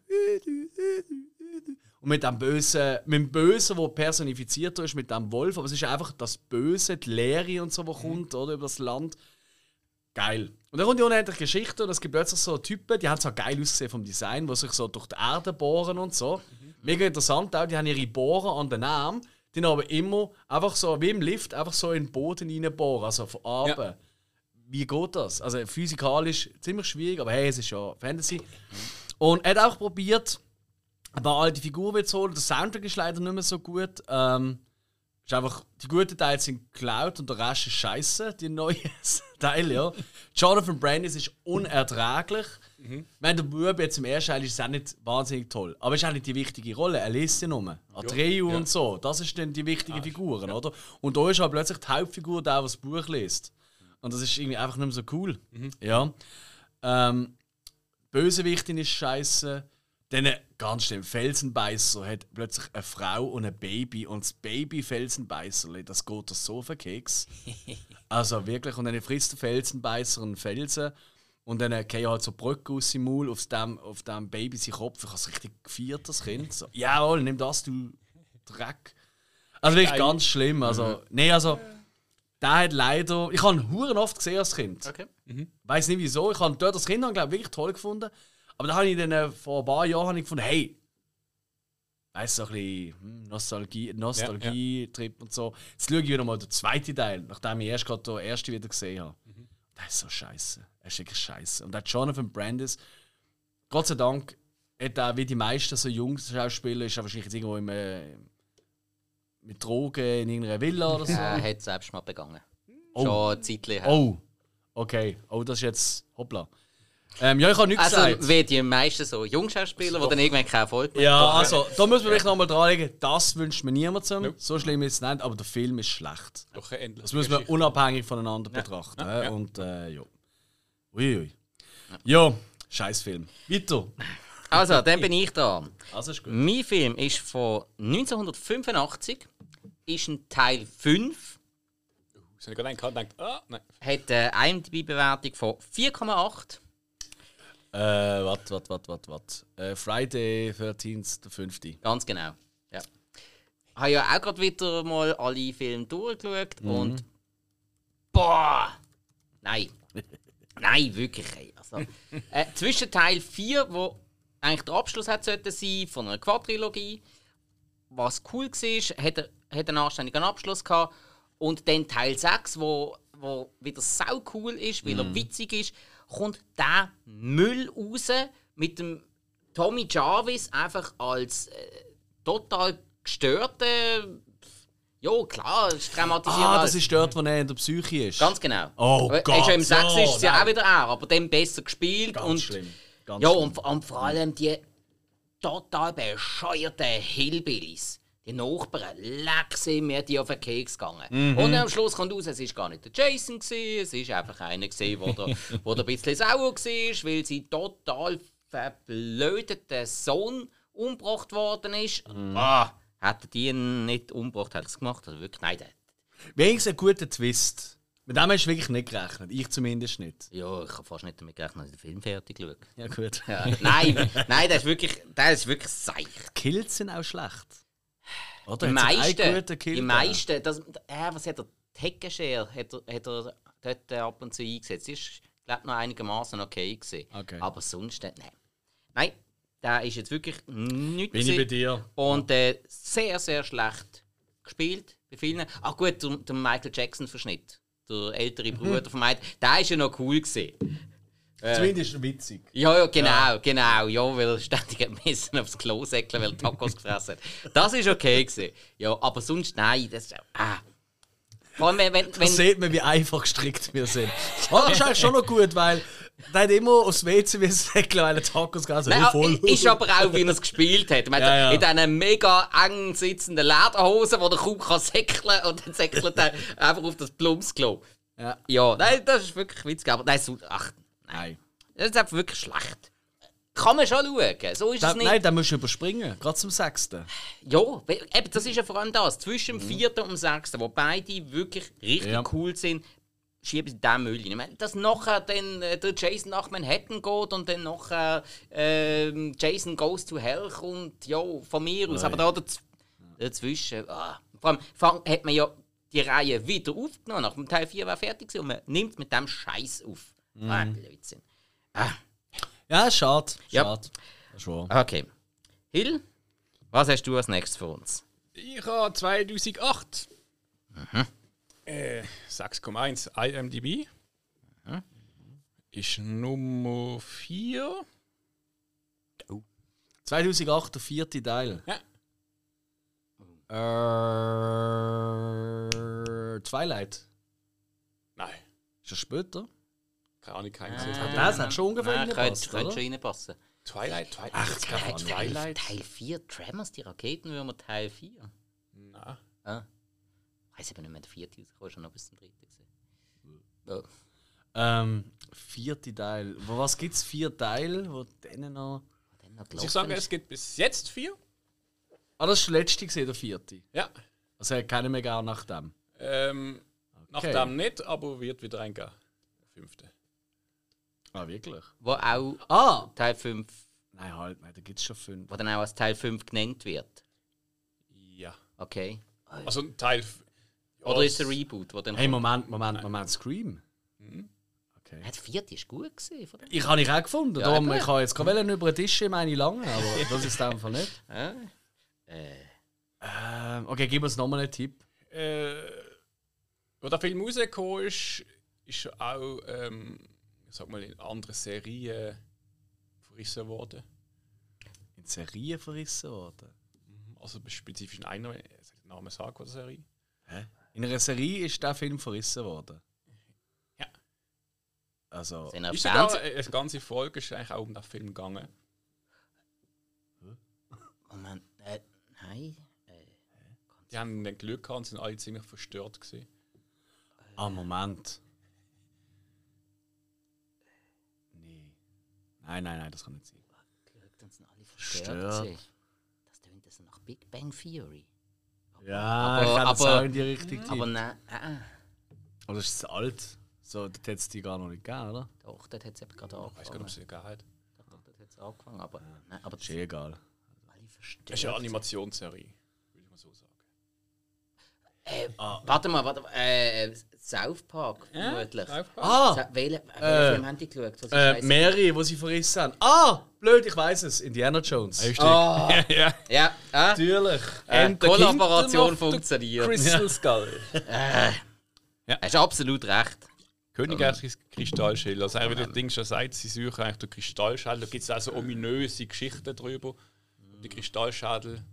und mit dem Bösen, mit dem Bösen, wo personifiziert ist, mit dem Wolf. Aber es ist einfach das Böse, die Leere und so, wo kommt, oder, über das Land. Geil. Und dann kommt die unendliche Geschichte und es gibt plötzlich so Typen, die haben zwar geil ausgesehen vom Design, die sich so durch die Erde bohren und so. Mega interessant auch, die haben ihre Bohrer an den Arm, die haben aber immer einfach so, wie im Lift, einfach so in den Boden reinbohren, also von oben. Ja. Wie geht das? Also physikalisch ziemlich schwierig, aber hey, es ist ja Fantasy. Und er hat auch probiert, ein paar alte Figuren wieder zu holen. Der Soundtrack ist leider nicht mehr so gut. Ähm, ist einfach, die guten Teile sind geklaut und der Rest ist scheiße, die neuen Teile, ja. Jonathan Brandis ist unerträglich. Ich meine, der Bub jetzt im ersten Teil ist es auch nicht wahnsinnig toll. Aber ist auch nicht die wichtige Rolle. Er liest ja nur. Atreu und so. Das ist dann die wichtige Figuren, oder? Und da ist aber plötzlich die Hauptfigur der, der das Buch liest. Und das ist irgendwie einfach nicht mehr so cool. Ja. Ähm, Bösewichtin ist scheiße. Dann ganz schlimm, Felsenbeißer hat plötzlich eine Frau und ein Baby und das Baby Felsenbeißerli, das geht das so den Keks. Also wirklich, und dann frisst der Felsenbeißer einen Felsen und dann geht halt so Brücke aus dem Maul auf dem, auf dem Baby seinen Kopf. Ich habe es richtig gefeiert, das Kind. So, Jawohl, nimm das, du Dreck. Also wirklich ganz schlimm. Also, nee, also, der hat leider. Ich habe ihn huren oft gesehen als Kind. Okay. Weiß nicht wieso. Ich habe dort das Kind glaube wirklich toll gefunden. Aber da habe ich dann äh, vor ein paar Jahren habe ich gefunden, hey, weißt du, so ein bisschen hm, Nostalgie, Nostalgie-Trip und so. Jetzt schaue ich wieder mal den zweiten Teil, nachdem ich erst gerade den ersten wieder gesehen habe. Das ist so scheiße. Das ist wirklich scheiße. Und der Jonathan Brandis, Gott sei Dank, hat er wie die meisten so Jungs-Schauspieler, ist er wahrscheinlich jetzt irgendwo im, äh, mit Drogen in irgendeiner Villa oder so. Er hat selbst mal begangen. Oh. Schon ein Zeitchen her. Oh, okay. Oh, das ist jetzt. Hoppla. Ähm, ja, ich habe nichts Also, gesagt. wie die meisten so Jungschauspieler, die dann irgendwann keinen Erfolg mehr Ja, also, da müssen wir vielleicht nochmal dranlegen. Das wünscht mir niemandem. So schlimm ist es nicht, aber der Film ist schlecht. Doch eine endliche Das müssen wir Geschichte. unabhängig voneinander betrachten. Ja, äh, ja. Und, äh, ja. Uiui. Ja, scheiß Film. Weiter. Also, dann bin ich da. Also ist gut. Mein Film ist von 1985, ist ein Teil 5, Ich habe gerade gedacht, ah, nein. hat eine IMDb-Bewertung von 4,8. Äh, wat, wat, wat, wat, wat. Äh, Friday 13th, der 5. Ganz genau. Ja. Ich habe ja auch gerade wieder mal alle Filme durchgeschaut und. Boah! Nein. Nein, wirklich. ey. Also, äh, zwischen Teil 4, wo eigentlich der Abschluss hat sollte sein von einer Quadrilogie, was cool war, hat, hat einen anständigen Abschluss gehabt. Und dann Teil 6, wo, wo wieder sau cool ist, weil er witzig ist, kommt der Müll raus mit dem Tommy Jarvis einfach als äh, total gestörter. Ja, klar, ist traumatisierend. Ah, das ist dort, wo er in der Psyche ist. Ganz genau. Oh Äh, Gott, Ist ja Im 6 ja, ist es ja auch wieder er, aber dann besser gespielt. Ganz und, schlimm. Ganz ja, und, und vor allem die total bescheuerten Hillbillies. Die Nachbarn, leck sind mir die auf den Keks gegangen. Mhm. Und am Schluss kommt raus, es war gar nicht der Jason, gewesen, es ist einfach einer, gewesen, wo der, wo der ein bisschen sauer war, weil sie total verblödeten Sohn umgebracht worden ist. Mhm. Ah, hätten die ihn nicht umgebracht, hätte er es gemacht. Also wirklich, nein, der, Wenigstens ein guter Twist. Mit dem hast du wirklich nicht gerechnet. Ich zumindest nicht. ja, ich habe fast nicht damit gerechnet, dass ich den Film fertig schaue. Ja, gut. Ja, nein, nein, das ist wirklich, das ist wirklich seicht. Kills sind auch schlecht. Oder? Die meisten, die meisten, das, äh, was hat er, Heckenschere hat er, hat er dort ab und zu eingesetzt. Das ist, glaube noch einigermaßen okay gewesen. Okay. Aber sonst, nein. Nein, der ist jetzt wirklich nichts Bin ich bei dir? Und äh, sehr, sehr schlecht gespielt bei vielen. Ach gut, der, der Michael Jackson-Verschnitt, der ältere Bruder von Michael, der ist ja noch cool gewesen. Zumindest witzig. Ja, ja, genau, genau. Ja, weil er ständig hat müssen aufs Klo säckeln, weil er Tacos gefressen hat. Das ist okay gewesen. Ja, aber sonst nein, das ist ah. Vor allem, wenn, wenn, Da wenn sieht man, wie einfach gestrickt wir sind. Aber das ist eigentlich schon noch gut, weil der hat immer aufs WC wie säckeln, weil er Tacos gegessen hat. ah, ist aber auch, wie er es gespielt hat. Man Ja, ja. In diesen mega eng sitzenden Lederhosen, wo der kaum kann säckeln und dann säckelt er einfach auf das Plumpsklo. Ja. Ja, nein, das ist wirklich witzig. Aber nein, so, ach, Nein. das ist einfach wirklich schlecht. Kann man schon schauen, so ist Da, es nicht. nein, den musst du überspringen. Gerade zum sechsten. Ja, eben, das ist ja vor allem das. Zwischen dem vierten und dem sechsten, wo beide wirklich richtig Ja. cool sind, schieben sie den Müll rein. Ich meine, dass nachher dann äh, der Jason nach Manhattan geht und dann nachher ähm, Jason Goes to Hell kommt, ja, von mir aus. Aber da daz dazwischen, ah. vor allem fang, hat man ja die Reihe wieder aufgenommen. Nach dem Teil 4 war fertig und man nimmt mit dem Scheiß auf. Ah, Blödsinn. Ja, schade. Ja. Schade. Das ist wahr. Okay. Hill, was hast du als nächstes für uns? Ich habe 2008 äh, 6,1 IMDb. Ist Nummer 4. 2008, der vierte Teil. Ja. Äh, Twilight. Nein, Ist das später? Keine Ahnung, kein Das hat schon ungefähr Nein, könnte, reingepasst, könnte oder? schon reinpassen. Twilight, Twilight. Ach, Ach, keine Ahnung. Teil, Teil 4, Tremors, die Raketenwürmer, Teil 4. Nein. Ah. Ich weiß aber nicht mehr, der vierte ist schon noch bis zum dritten. Ja. Ähm, vierte Teil. Wo was gibt es? Vier Teile, wo denen noch. Muss ich sagen, es gibt bis jetzt vier. Ah, das war der letzte, gewesen, der vierte. Ja. Also hat keinen mehr gar nach dem. Ähm, Nach Okay. dem nicht, aber wird wieder eingehen. Der fünfte. Ah, wirklich? Wo auch Ah! Teil 5, Nein, halt, nein, da gibt es schon fünf. wo dann auch als Teil 5 genannt wird. Ja. Okay. Also ein Teil. Oder ist es es- ein Reboot, wo dann Hey? Moment, Moment, Moment, Scream. Mhm. Okay. Ja, der vierte ist gut gesehen. Ich habe ich auch gefunden. Ja, darum, ich habe jetzt wollen über den Tisch meine lange, aber das ist einfach nicht. Äh, Ähm, okay, gib uns nochmal einen Tipp. Äh, wo der Film rausgekommen ist, ist auch, ähm, ich sag mal, in andere Serien verrissen worden. In Serien verrissen worden. Also spezifisch in einer, soll ich den Namen sagen, von der Serie? In einer Serie ist der Film verrissen worden. Ja. Also, sind Ist sogar, Fernsehen. äh, eine ganze Folge ist eigentlich auch um den Film gegangen. Moment, äh, nein. Äh, Die haben dann Glück gehabt und sind alle ziemlich verstört gewesen. ah, Moment. Nein, nein, nein, das kann nicht sein. und sind alle verstört. Verstört. gewesen. Das tönt so nach Big Bang Theory. Ja, Aber- ich es aber- auch in die Richtung Aber nein, äh, äh, Aber das ist zu alt. So, das hätte es die gar noch nicht gegeben, oder? doch, dort hat es eben gerade Ich weiß gar nicht, ob angefangen. es gegeben hat. Doch, doch, dort hat es angefangen, aber, nein, aber Ist eh egal. alle verstört. Das ist eine Animationsserie, würde ich mal so sagen. Äh, Warte mal, warte mal. Äh, South Park, vermutlich. Ah! Sa- Welchen Äh, Film haben die geschaut? Äh? Mary, wo sie verrissen haben. Ah! Blöd, ich weiß es. Indiana Jones. Ah, ja. ja, äh, Natürlich. äh, Kollaboration funktioniert. Crystal Skull. Hast absolut recht. Königliches Kristallschädel. Also, wie das Ding schon sagt, sie suchen eigentlich den Kristallschädel. Da gibt es auch so ominöse Geschichten drüber. Die Kristallschädel.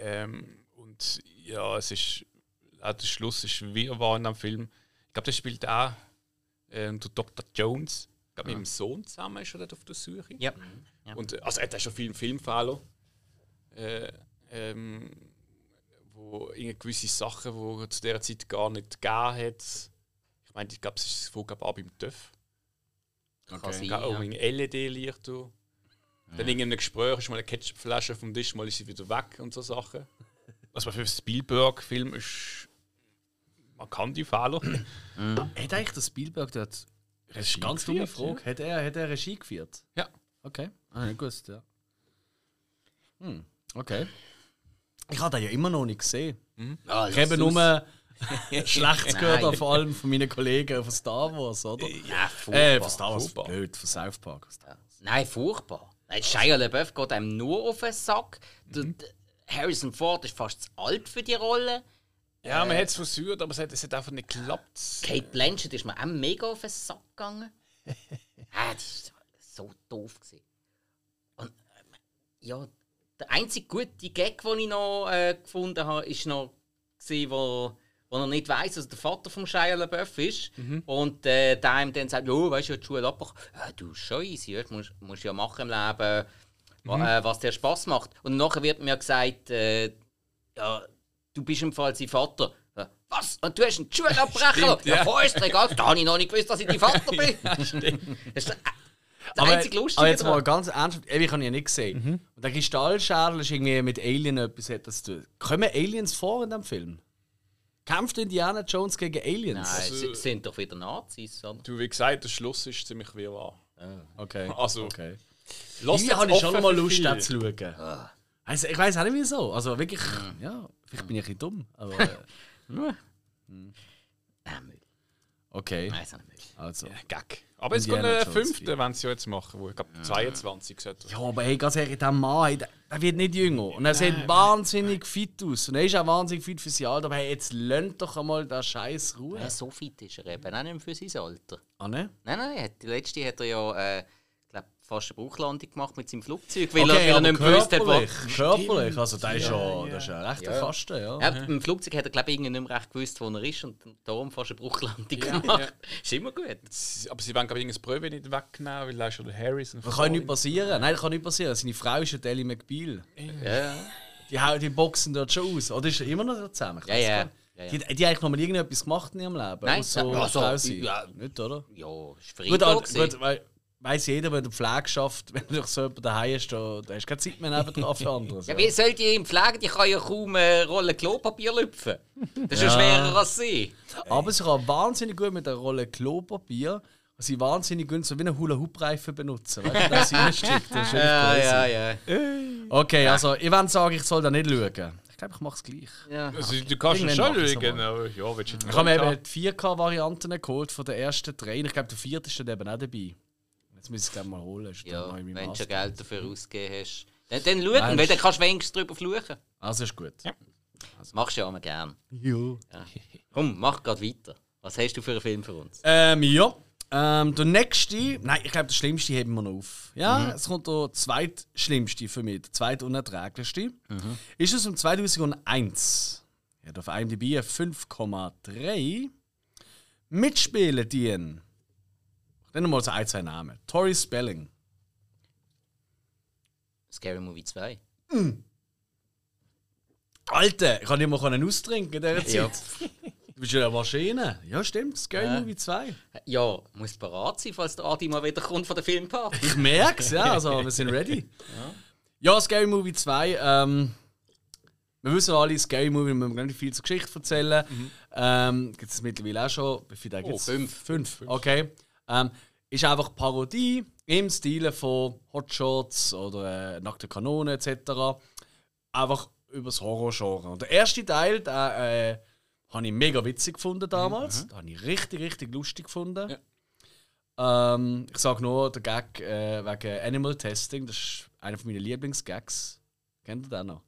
Ähm, und ja, es ist. Auch der Schluss ist Wirrwarr in dem Film. Ich glaube, das spielt auch der Dr. Jones. Ich glaube, mit dem Sohn zusammen ist er dort auf der Suche. Ja. Ja. Und, äh, also, er hat schon viele Filmfehler. Äh, ähm, wo gewisse Sachen, die er zu dieser Zeit gar nicht gegeben hat. Ich meine, ich glaube, es ist Vorgabe auch beim TÜV. Kann Okay. sein, Ja. Auch ja. wegen LED-Licht. Dann in einem Gespräch ist mal eine Ketchupflasche vom Tisch, mal ist sie wieder weg und so Sachen. Also für einen Spielberg-Film ist. Man kann die Fehler. Hat eigentlich der Spielberg dort. Das ist Regie eine ganz dumme geführt, Frage. Hat, er, hat er Regie geführt? Ja. Okay. Ah, nicht gewusst, ja. Hm, okay. Ich habe den ja immer noch nicht gesehen. Ah, Ich habe nur Schlechtes gehört, vor allem von meinen Kollegen von Star Wars, oder? Ja, furchtbar. Äh, von Star Wars, furchtbar. blöd, von South Park. Nein, furchtbar. Nein, Shia LaBeouf geht einem nur auf den Sack. Der Harrison Ford ist fast zu alt für die Rolle. Ja, man hat es versucht, aber es hat, es hat einfach nicht geklappt. Kate Blanchett ist mir auch mega auf den Sack gegangen. ah, das war so doof. Gewesen. Und ähm, ja, der einzige gute Gag, den ich noch äh, gefunden habe, ist noch, gewesen, wo, wo er nicht weiss, dass er der Vater von Shia LaBeouf ist. Und äh, der ihm dann sagt: Jo, weißt du, die Schule abbrechen. Ja, du, easy, ja, du musst, musst ja machen im Leben, wa- äh, was dir Spaß macht. Und nachher wird mir gesagt: äh, Ja, du bist im Fall sein Vater. Ja, Was? Und du hast eine Schule abbrechen? Stimmt, ja, ja. voll ist egal. Da habe ich noch nicht gewusst, dass ich dein Vater bin. Das ist der, der einzige Lustige. aber jetzt mal ganz ernsthaft, ich habe ihn ja nicht gesehen. Und der Kristallschädel ist irgendwie mit Alien etwas hat das zu tun. Kommen Aliens vor in dem Film? Kämpft Indiana Jones gegen Aliens? Nein, sie sind doch wieder Nazis, oder? Du, wie gesagt, der Schluss ist ziemlich wirrwarr. Okay. Also, okay. Lass Irgendwie habe ich schon mal Lust, den zu schauen. Also, ich weiß auch nicht wieso. Also wirklich, ja, vielleicht bin ich ein bisschen dumm. Aber äh, Ah, Müll. okay. Nein, nicht Müll. Also. Gag. Aber jetzt kommt Indiana der Jones fünfte, vier. wenn sie jetzt machen, wo ich glaube 22 sollte. Ja, aber hey, ganz ehrlich, der Mann, hey, der, der wird nicht jünger. Und er sieht wahnsinnig fit aus. Und er ist auch wahnsinnig fit für sein Alter. Aber hey, jetzt lönnt doch einmal den Scheiß Ruhe. Ja, so fit ist er eben auch nicht mehr für sein Alter. Ah, ne? Nein, nein, die letzte hat er ja äh, fast eine Bruchlandung gemacht mit seinem Flugzeug, weil er, Okay, weil er nicht mehr gewusst hat, wo. körperlich, also der ist ja, das ist ja ein rechter Ja. Kasten, ja. Ja, Im Flugzeug hat er glaube ich irgendwie nicht mehr recht gewusst, wo er ist und darum fast eine Bruchlandung gemacht. Ist immer gut. Aber sie wollen, glaube ich, irgendein Pröve nicht wegnehmen, weil da ist schon Harrison. Das kann nicht passieren. Nein, das kann nicht passieren. Seine Frau ist ja Ellie McBeal. Ja, Die, die boxen dort schon aus. Oder ist er immer noch zusammen? Ich ja, ja. ja, ja. Die, die eigentlich noch mal irgendetwas gemacht in ihrem Leben? Nein, ja, so, Frau sein? ja. Nicht, oder? ja ist Gut, Frieden halt, gut wei- weiss jeder, wenn du Pflege schafft, wenn du so jemanden daheim hast, da, hast du keine Zeit mehr nebendran für anderes. Ja, wie soll die ihm pflegen? Die kann ja kaum eine Rolle Klopapier lüpfen. Das ist ja, Ja. schwerer als sie. Aber sie kann wahnsinnig gut mit einer Rolle Klopapier, sie wahnsinnig gut so wie einen Hula-Hoop-Reifen benutzen. Weißt du, dass sie reinsteckt. Das ist wirklich crazy. ja. Okay, also ich würde sagen, ich soll da nicht schauen. Ich glaube, ich mache es gleich. ja. Also, du kannst Irgendwann schon schauen, aber ja, willst du nicht Ich habe mir eben die 4K-Varianten geholt von den ersten drei. Ich glaube, der vierte ist dann eben auch dabei. Jetzt muss ich es gleich mal holen. Ist Ja, wenn du schon Geld dafür ausgegeben hast. Dann, dann schau Meinst weil dann kannst du wenigstens drüber fluchen. Also ist gut. Das machst du ja immer gern. Ja. Komm, mach grad weiter. Was hast du für einen Film für uns? Ähm, ja. Ähm, der nächste, nein, ich glaube, der schlimmste heben wir noch auf. Ja, es kommt der zweitschlimmste für mich, der zweitunerträglichste. Ist es um 2001. Er hat auf IMDb eine 5,3. Mitspielen dienen. Ich nenne mal so ein, zwei Namen. Tori Spelling. Scary Movie 2. Alter, ich kann nicht mal austrinken in dieser Zeit. Du bist ja eine Maschine. Ja, stimmt. Scary Ja. Movie 2. Ja, muss bereit sein, falls der Adi mal wieder kommt von der Filmparty. Ich merk's, ja. Also, wir sind ready. Ja, Scary Movie 2. Ähm, wir wissen alle, Scary Movie, wir müssen gar nicht viel zur Geschichte erzählen. Ähm, gibt es mittlerweile auch schon. Wie viele gibt's? fünf. Fünf, okay. Ähm, ist einfach Parodie im Stile von Hot Shots oder äh, Nackte Kanone etc. Einfach übers Horror-Genre. Und der erste Teil, den äh, habe ich mega witzig gefunden damals. Den habe ich richtig, richtig lustig gefunden. Ähm, ich sage nur der Gag äh, wegen Animal Testing, das ist einer meiner Lieblingsgags. Kennt ihr den noch?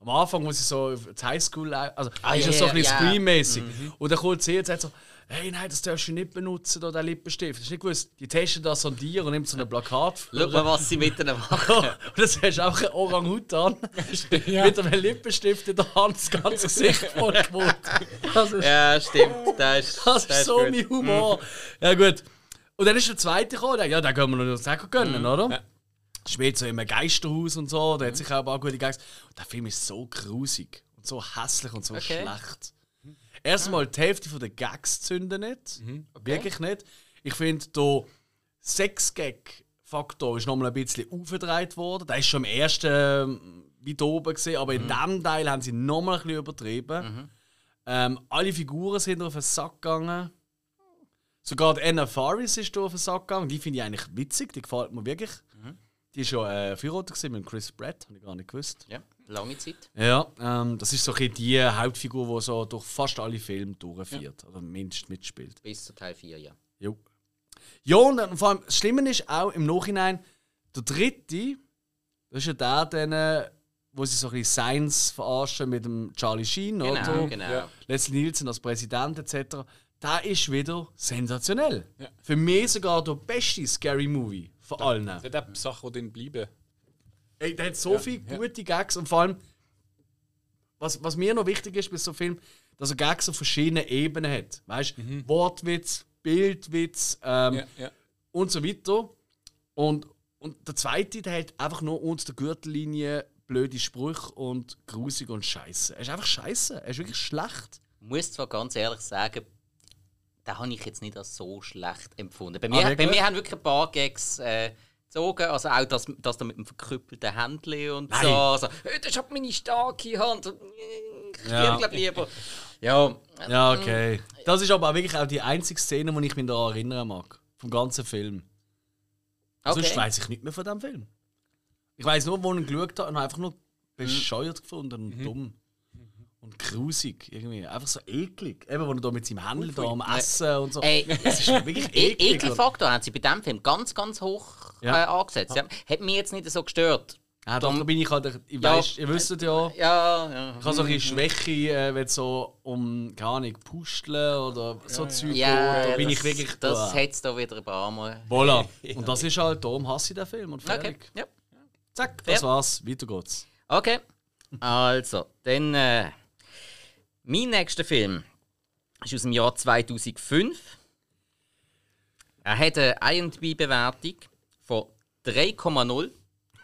Am Anfang, wo sie so auf die Highschool, also Ah, ist ja, ja so ein ja, bisschen ja. Scream-mäßig. Und dann kommt sie und sagt so, hey, nein, das darfst du nicht benutzen, da, den Lippenstift. Hast du nicht gewusst, die testen das an dir und nimmt so ein Plakat. Schau mal, was sie mit ihnen machen. und das hast du auch einen Orang-Utan mit einem Lippenstift in der Hand, das ganze Gesicht voll gemacht. Das ist Ja, stimmt. Das ist, das ist so gut. mein Humor. Ja, gut. Und dann ist der zweite gekommen. Ja, den können wir noch sagen gönnen, oder? Spielt so in einem Geisterhaus und so. Da hat sich auch ein paar gute. Und der Film ist so grusig und so hässlich und so Okay. schlecht. Erstmal die Hälfte der Gags zünden nicht. Wirklich nicht. Ich finde, der Sex-Gag-Faktor ist nochmal ein bisschen aufgedreht worden. Der ist schon im ersten ähm, weit oben gesehen, aber in diesem Teil haben sie nochmal ein bisschen übertrieben. Ähm, alle Figuren sind auf den Sack gegangen. Sogar die Anna Faris ist auf den Sack gegangen. Die finde ich eigentlich witzig, die gefällt mir wirklich. Die ist ja äh, gewesen mit Chris Pratt, habe ich gar nicht gewusst. Ja, lange Zeit. Ja, ähm, das ist so ein bisschen die Hauptfigur, die so durch fast alle Filme durchführt. Oder mindestens mitspielt. Bis zu Teil 4, ja. Jo. Ja, und dann, vor allem, das Schlimme ist auch im Nachhinein, der dritte, das ist ja der, den, äh, wo sie so ein bisschen Science verarschen mit dem Charlie Sheen, Genau, oder? genau. Leslie Nielsen als Präsident etc. Der ist wieder sensationell. Für mich sogar der beste Scary Movie von allen. Das hat auch Sachen, die drin bleiben. Ey, der hat so viele gute Gags und vor allem, was, was mir noch wichtig ist bei so einem Film, dass er Gags auf verschiedenen Ebenen hat. Weißt du, Wortwitz, Bildwitz ähm, Ja, ja. und so weiter. Und, und der zweite, der hat einfach nur unter der Gürtellinie blöde Sprüche und grusig und scheiße. Er ist einfach scheiße. Er ist wirklich schlecht. Ich muss zwar ganz ehrlich sagen, den habe ich jetzt nicht als so schlecht empfunden. Bei Ah, mir, bei wirklich? mir haben wirklich ein paar Gags äh, gezogen. Also auch das, das da mit dem verkrüppelten Händchen und Nein. so. Also, «Hey, das ist meine starke Hand. Ich Ja. glaube lieber. Ja, Ja, okay. Das ist aber auch wirklich auch die einzige Szene, die ich mich daran erinnern mag. Vom ganzen Film. Sonst okay. weiß ich nicht mehr von dem Film. Ich weiß nur, wo ich ihn geschaut habe und habe einfach nur bescheuert gefunden und dumm. Und grusig irgendwie. Einfach so eklig. Eben, wo er da mit seinem Händler da am Essen und so. Ey, Das ist wirklich E eklig. Ekelfaktor haben sie bei diesem Film ganz, ganz hoch Ja. äh, angesetzt. Ja. Hat mich jetzt nicht so gestört. Ja, doch, da bin ich halt. Ich Ja. weiss, ihr wisst ja. Ja, ja. Ich habe so ein bisschen Schwäche, äh, wenn es so um, keine Ahnung, Pusteln oder so Zeug Ja. Da bin das, ich wirklich. Das Uah. hat es da wieder ein paar Mal. Voilà. Und das ist halt, darum hasse ich den Film und Okay, fertig. ja. Zack, das war's. Weiter geht's. Okay. Also, dann. Äh, mein nächster Film ist aus dem Jahr 2005. Er hat eine IMDb-Bewertung von 3,0.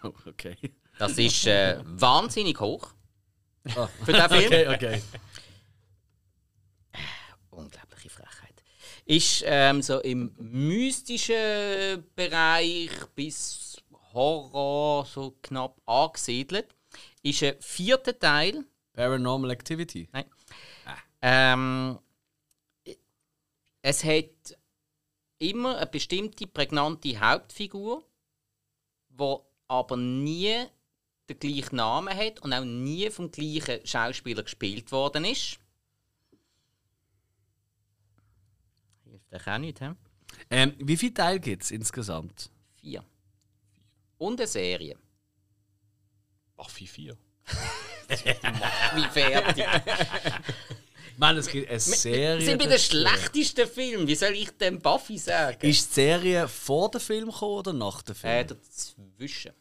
Oh, okay. Das ist äh, wahnsinnig hoch Ah. für den Film. Okay, okay. Unglaubliche Frechheit. Ist ähm, so im mystischen Bereich bis Horror so knapp angesiedelt. Ist ein vierter Teil. Paranormal Activity. Nein. Ähm, es hat immer eine bestimmte prägnante Hauptfigur, die aber nie den gleichen Namen hat und auch nie vom gleichen Schauspieler gespielt worden ist. Hilft euch auch nicht, hä? Ähm, wie viele Teile gibt es insgesamt? Vier. Und eine Serie. Buffy 4. Wie fertig. Ich meine, es gibt eine Serie. Sie sind bei den schlechtesten Film. Wie soll ich denn Buffy sagen? Ist die Serie vor dem Film gekommen oder nach dem Film? äh, dazwischen.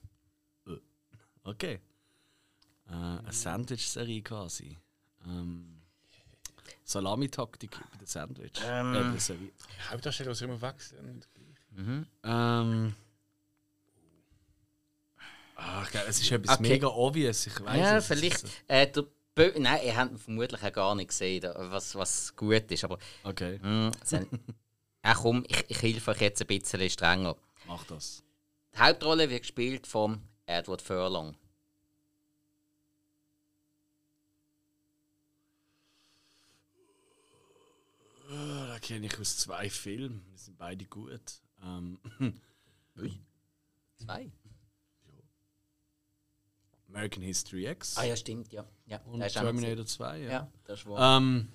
Okay. Äh, eine Sandwich-Serie quasi. Ähm, Salami-Taktik bei der Sandwich. Ähm. Äh, der. Hauptdarsteller, die immer wachsen. Ähm. Ah, ich glaub, es ist etwas Okay. mega obvious. Ich weiß Ja, es. vielleicht. Äh, der Nein, ihr habt vermutlich auch gar nicht gesehen, was, was gut ist. Aber Okay, mh, sen- Ach komm, ich, ich helfe euch jetzt ein bisschen strenger. mach das. Die Hauptrolle wird gespielt von Edward Furlong. Ah, Da kenne ich aus zwei Filmen. Die sind beide gut. Ähm, Zwei? American History X Ah ja, stimmt, ja. ja und Terminator 2. gesehen. Ja. Ja, das ist wahr. Ähm,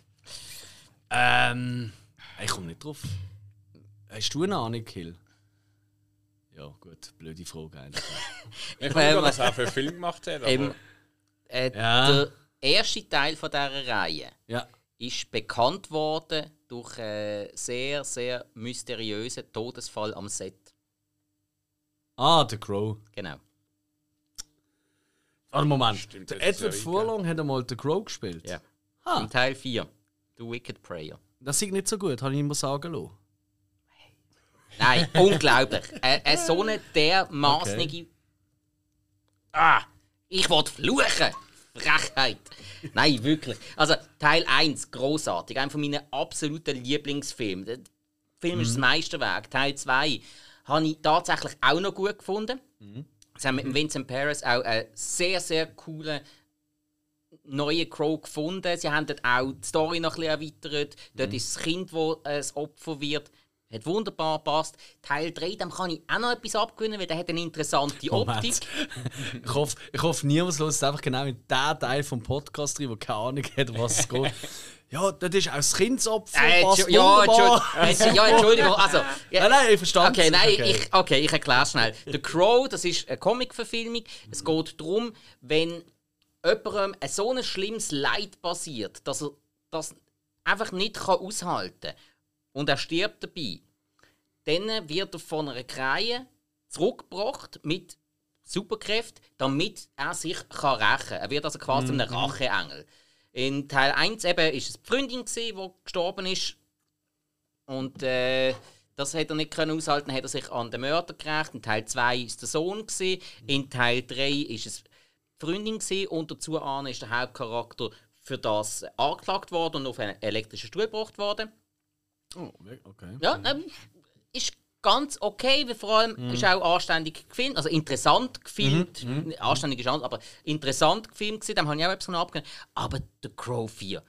ähm, ich komme nicht drauf. Hast du eine Ahnung, Kill? Ja, gut, blöde Frage eigentlich. Ich Ähm, weiß nicht, was er für einen Film gemacht hat, aber Eben, äh, Ja. Der erste Teil von dieser Reihe ja. ist bekannt worden durch einen sehr, sehr mysteriösen Todesfall am Set. Ah, The Crow. Genau. Warte, Moment. Stimmt, der Edward Furlong hat einmal The Crow gespielt. Ja. Ah. Im Teil 4. The Wicked Prayer. Das ist nicht so gut, habe ich immer sagen lassen. Nein, unglaublich. Äh, äh, so eine dermaßnige. Ah! Ich wollte fluchen! Frechheit! Nein, wirklich. Also, Teil 1, großartig. Einer von meinen absoluten Lieblingsfilmen. Der Film ist das Meisterwerk. Teil 2 habe ich tatsächlich auch noch gut gefunden. Sie haben mit dem Vincent Paris auch einen sehr, sehr coolen neuen Crow gefunden. Sie haben dort auch die Story noch ein bisschen erweitert. Dort ist das Kind, das äh, Opfer wird. Hat wunderbar gepasst. Teil 3, dem kann ich auch noch etwas abgewinnen, weil der hat eine interessante Optik. Ich, hoffe, ich hoffe, niemand hört einfach genau in den Teil vom Podcast rein, der keine Ahnung hat, was es geht. Ja, das ist das Kindsopfer. Äh, passt ja, wunderbar. Entschu- ja, Entschuldigung. Also, ja, Nein, nein, ich verstand Okay, es. nein, Okay. ich, okay, ich erkläre schnell. The Crow, das ist eine Comic-Verfilmung. Es geht darum, wenn jemandem ein so ein schlimmes Leid passiert, dass er das einfach nicht kann aushalten kann und er stirbt dabei, dann wird er von einer Krähe zurückgebracht mit Superkräften, damit er sich kann rächen kann. Er wird also quasi zu einem Racheengel. In Teil 1 eben ist es die Freundin, gewesen, die gestorben ist. Und äh, das hat er nicht können aushalten, hat er sich an den Mörder gerecht. In Teil 2 war es der Sohn. Gewesen. In Teil 3 ist es die Freundin gewesen. und dazu an ist der Hauptcharakter für das angeklagt worden und auf einen elektrischen Stuhl gebracht worden. Oh, okay. Ja, ähm, ist ganz okay, weil vor allem ist auch anständig gefilmt, also interessant gefilmt. Anständig ist anders, aber interessant gefilmt gewesen, dem habe ich auch etwas abgegeben. Aber The Crow 4,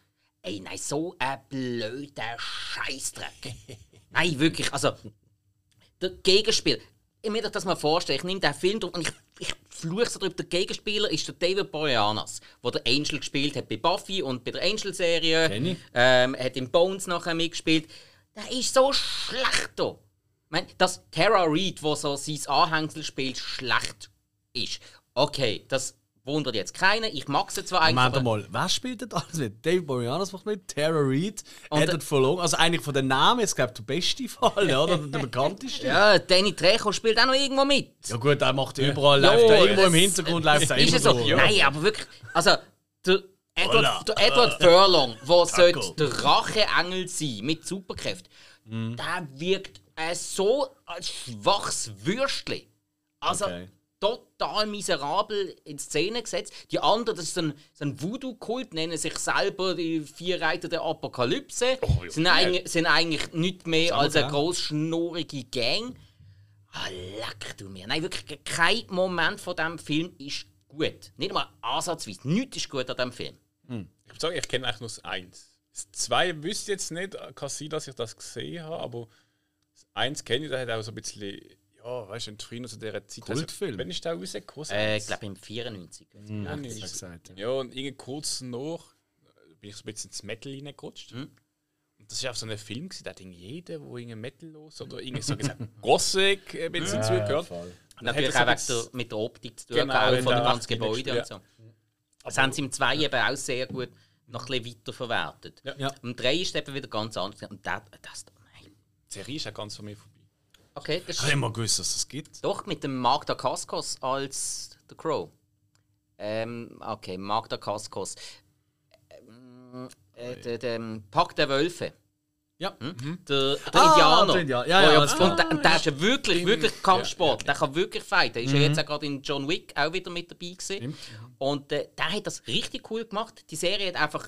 ey, nein, so ein blöder Scheißdreck. nein, wirklich, also, der Gegenspiel. Ich euch das mal vorstellen, ich nehme den Film durch und ich, ich fluche so drüber. Der Gegenspieler ist der David Boreanaz, der der Angel gespielt hat bei Buffy und bei der Angel-Serie. Ähm, hat in Bones nachher mitgespielt. Der ist so schlecht da. Meine, dass Tara Reid, wo so sein Anhängsel spielt, schlecht ist. Okay, das wundert jetzt keiner. Ich mag sie zwar eigentlich. Moment mal, wer spielt denn alles mit? Dave Boreanaz macht mit, Tara Reid, Edward Furlong. Also eigentlich von den Namen jetzt, glaube ich, der beste Fall, ja, oder der bekannteste. Ja, Danny Trejo spielt auch noch irgendwo mit. Ja gut, er macht überall, Ja, läuft er irgendwo im Hintergrund, läuft er Ist immer es so? durch. Nein, aber wirklich. Also, der Edward, der Edward Furlong, der sollte der Racheengel sein mit Superkräften, Mhm. der wirkt äh, so als schwaches Würstchen. Also, Okay. total miserabel in Szene gesetzt. Die anderen, das ist ein, so ein Voodoo-Kult, nennen sich selber die vier Reiter der Apokalypse. Oh, sind, eigentlich, sind eigentlich nicht mehr als eine großschnurrige Gang. Ah, leck du mir. Nein, wirklich, kein Moment von diesem Film ist gut. Nicht mal ansatzweise. Nichts ist gut an diesem Film. Ich würde sagen, ich kenne eigentlich nur das Eins. Das Zwei wüsste ich jetzt nicht, kann sein, dass ich das gesehen habe, aber das Eins kenne ich, der hat auch so ein bisschen, ja, weißt du, früher zu dieser Zeit. Kultfilm. Also, wenn ist der rausgekommen? das Äh, ich glaube im 94. Hm, Ja, gesagt, ja. Ja, und irgendwie kurz nach äh, bin ich so ein bisschen ins Metal reingerutscht. Mhm. Und das war auch so ein Film, da hat jeder, der irgendwie Metal los oder irgendwie so gesagt, Gothic ein bisschen zugehört. voll. Natürlich auch wegen der, mit der Optik zu tun, Genau, auch von den ganzen Gebäuden und so. Das haben sie im 2 eben auch sehr gut noch ein bisschen weiterverwertet. Ja. Ja. Im 3 ist es eben wieder ganz anders. Und das, das nein. Die Serie ist ja ganz von mir vorbei. Okay, das Ich habe immer gewusst, dass es das gibt. Doch, mit dem Mark Dacascos als The Crow. Ähm, okay, Mark Dacascos. Ähm, äh, der, der Pakt der Wölfe. Ja. Der, der Ah, Indianer. der Indianer. Ja, ja, ja, und der, der ist ja wirklich, wirklich Kampfsport. Der kann wirklich fighten. Der ist ja jetzt auch gerade in John Wick auch wieder mit dabei gewesen. Und äh, der hat das richtig cool gemacht. Die Serie hat einfach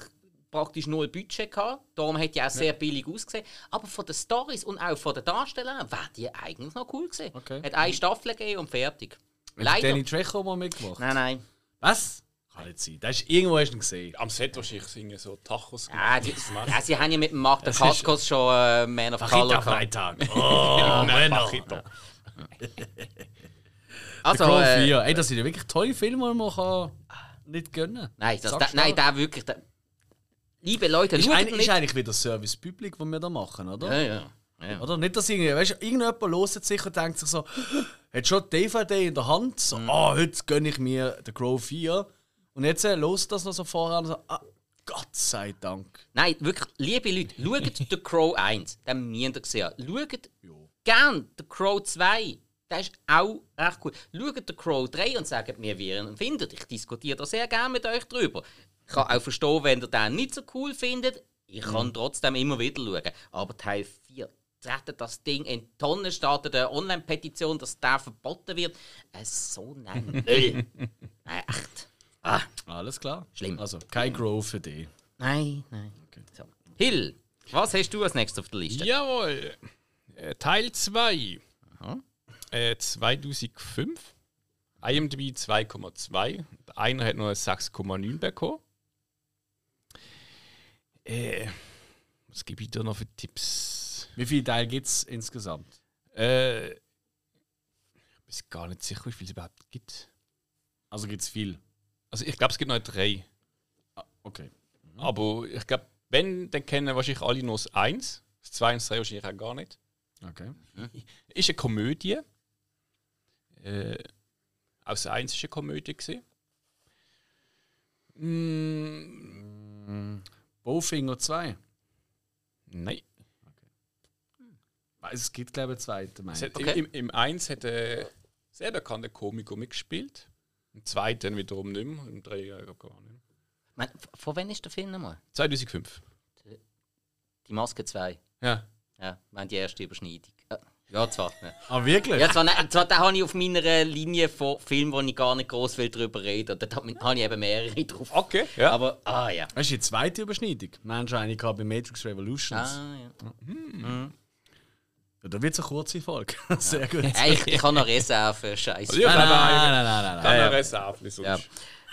praktisch null Budget gehabt. Darum hat die auch sehr billig ausgesehen. Aber von den Stories und auch von den Darstellern wäre die eigentlich noch cool gewesen. Okay. Hat eine Staffel gegeben und fertig. Hat Leider. Danny Trejo mal mitgemacht? Nein, nein. Was? Kann nicht sein. Das ist irgendwo hast du ihn gesehen. Am Set wahrscheinlich singen so Tachos. Ja, die, gemacht. ja, sie haben ja mit dem Mark Dacascos schon äh, Man of Color gehabt. Freitag. Oh, Nein, Männer. Also, Crow äh, 4. Ey, das sind ja wirklich tolle Filme, die man kann nicht gönnen Nein, das, da, nein, der wirklich. Der, liebe Leute, ist, ein, ist nicht. eigentlich wieder Service Public, was wir da machen, oder? Ja, ja. ja. Oder? Nicht, dass irgendwie, weißt, du, irgendjemand loset sich und denkt sich so, hat schon die DVD in der Hand, so, Mhm. ah, heute gönne ich mir den Crow 4. Und jetzt äh, loset das noch so vorher und so, ah, Gott sei Dank. Nein, wirklich, liebe Leute, schaut The Crow 1, den müsst ihr gesehen haben. Schaut gern The Crow 2, der ist auch recht cool. Schaut The Crow 3 und sagt mir, wie ihr ihn findet. Ich diskutiere da sehr gerne mit euch drüber. Ich kann auch verstehen, wenn ihr den nicht so cool findet. Ich kann trotzdem immer wieder schauen. Aber Teil 4 treten das Ding in die Tonne, startet eine Online-Petition, dass der verboten wird. Äh, so ein Müll. Nein, echt. Ah, Alles klar. Schlimm. Also, kein Crow für dich. nein, nein. So. Hill, was hast du als nächstes auf der Liste? Jawohl. Äh, Teil 2. Aha. Äh, 2005. IMDb 2,2. Einer hat nur eine 6,9 bekommen. Äh, was gebe ich dir noch für Tipps? Wie viele Teile gibt es insgesamt? Äh, ich bin gar nicht sicher, wie viel es überhaupt gibt. Also gibt es viel. Also ich glaube, es gibt noch drei. Ah, okay. Aber ich glaube, wenn, dann kennen wahrscheinlich alle nur das 1. Das 2 und das 3 wahrscheinlich auch gar nicht. Okay. Ist eine Komödie. Äh, auch das 1 war eine Komödie. Gewesen. Mm, Bowfinger 2. nein. Weiß, es gibt, glaube ich, einen zweiten. Hat, Okay. Im, Im 1 hat ein sehr bekannter Komiker mitgespielt. Im 2 dann wiederum nicht mehr. Im 3 ja gar nicht mehr. Von wann ist der Film nochmal? 2005. Die Maske 2. Ja. Ja, wir haben die erste Überschneidung. Äh, Ja, zwar. Ja, Ah, wirklich? ja zwar, nein, zwar da habe ich auf meiner Linie von Filmen, wo ich gar nicht groß will darüber reden. Da habe ich eben mehrere drauf. Okay. Ja. Aber, ah ja. Das ist die zweite Überschneidung. Mensch, eine gehabt bei Matrix Revolutions. Ah, ja. Ja, da wird es eine kurze Folge. Sehr gut. Ich, ich habe noch Reserve, Scheiße. Ja, Nein, nein, nein, nein, nein, nein, nein, nein. Dann ja. eine Reserve sonst.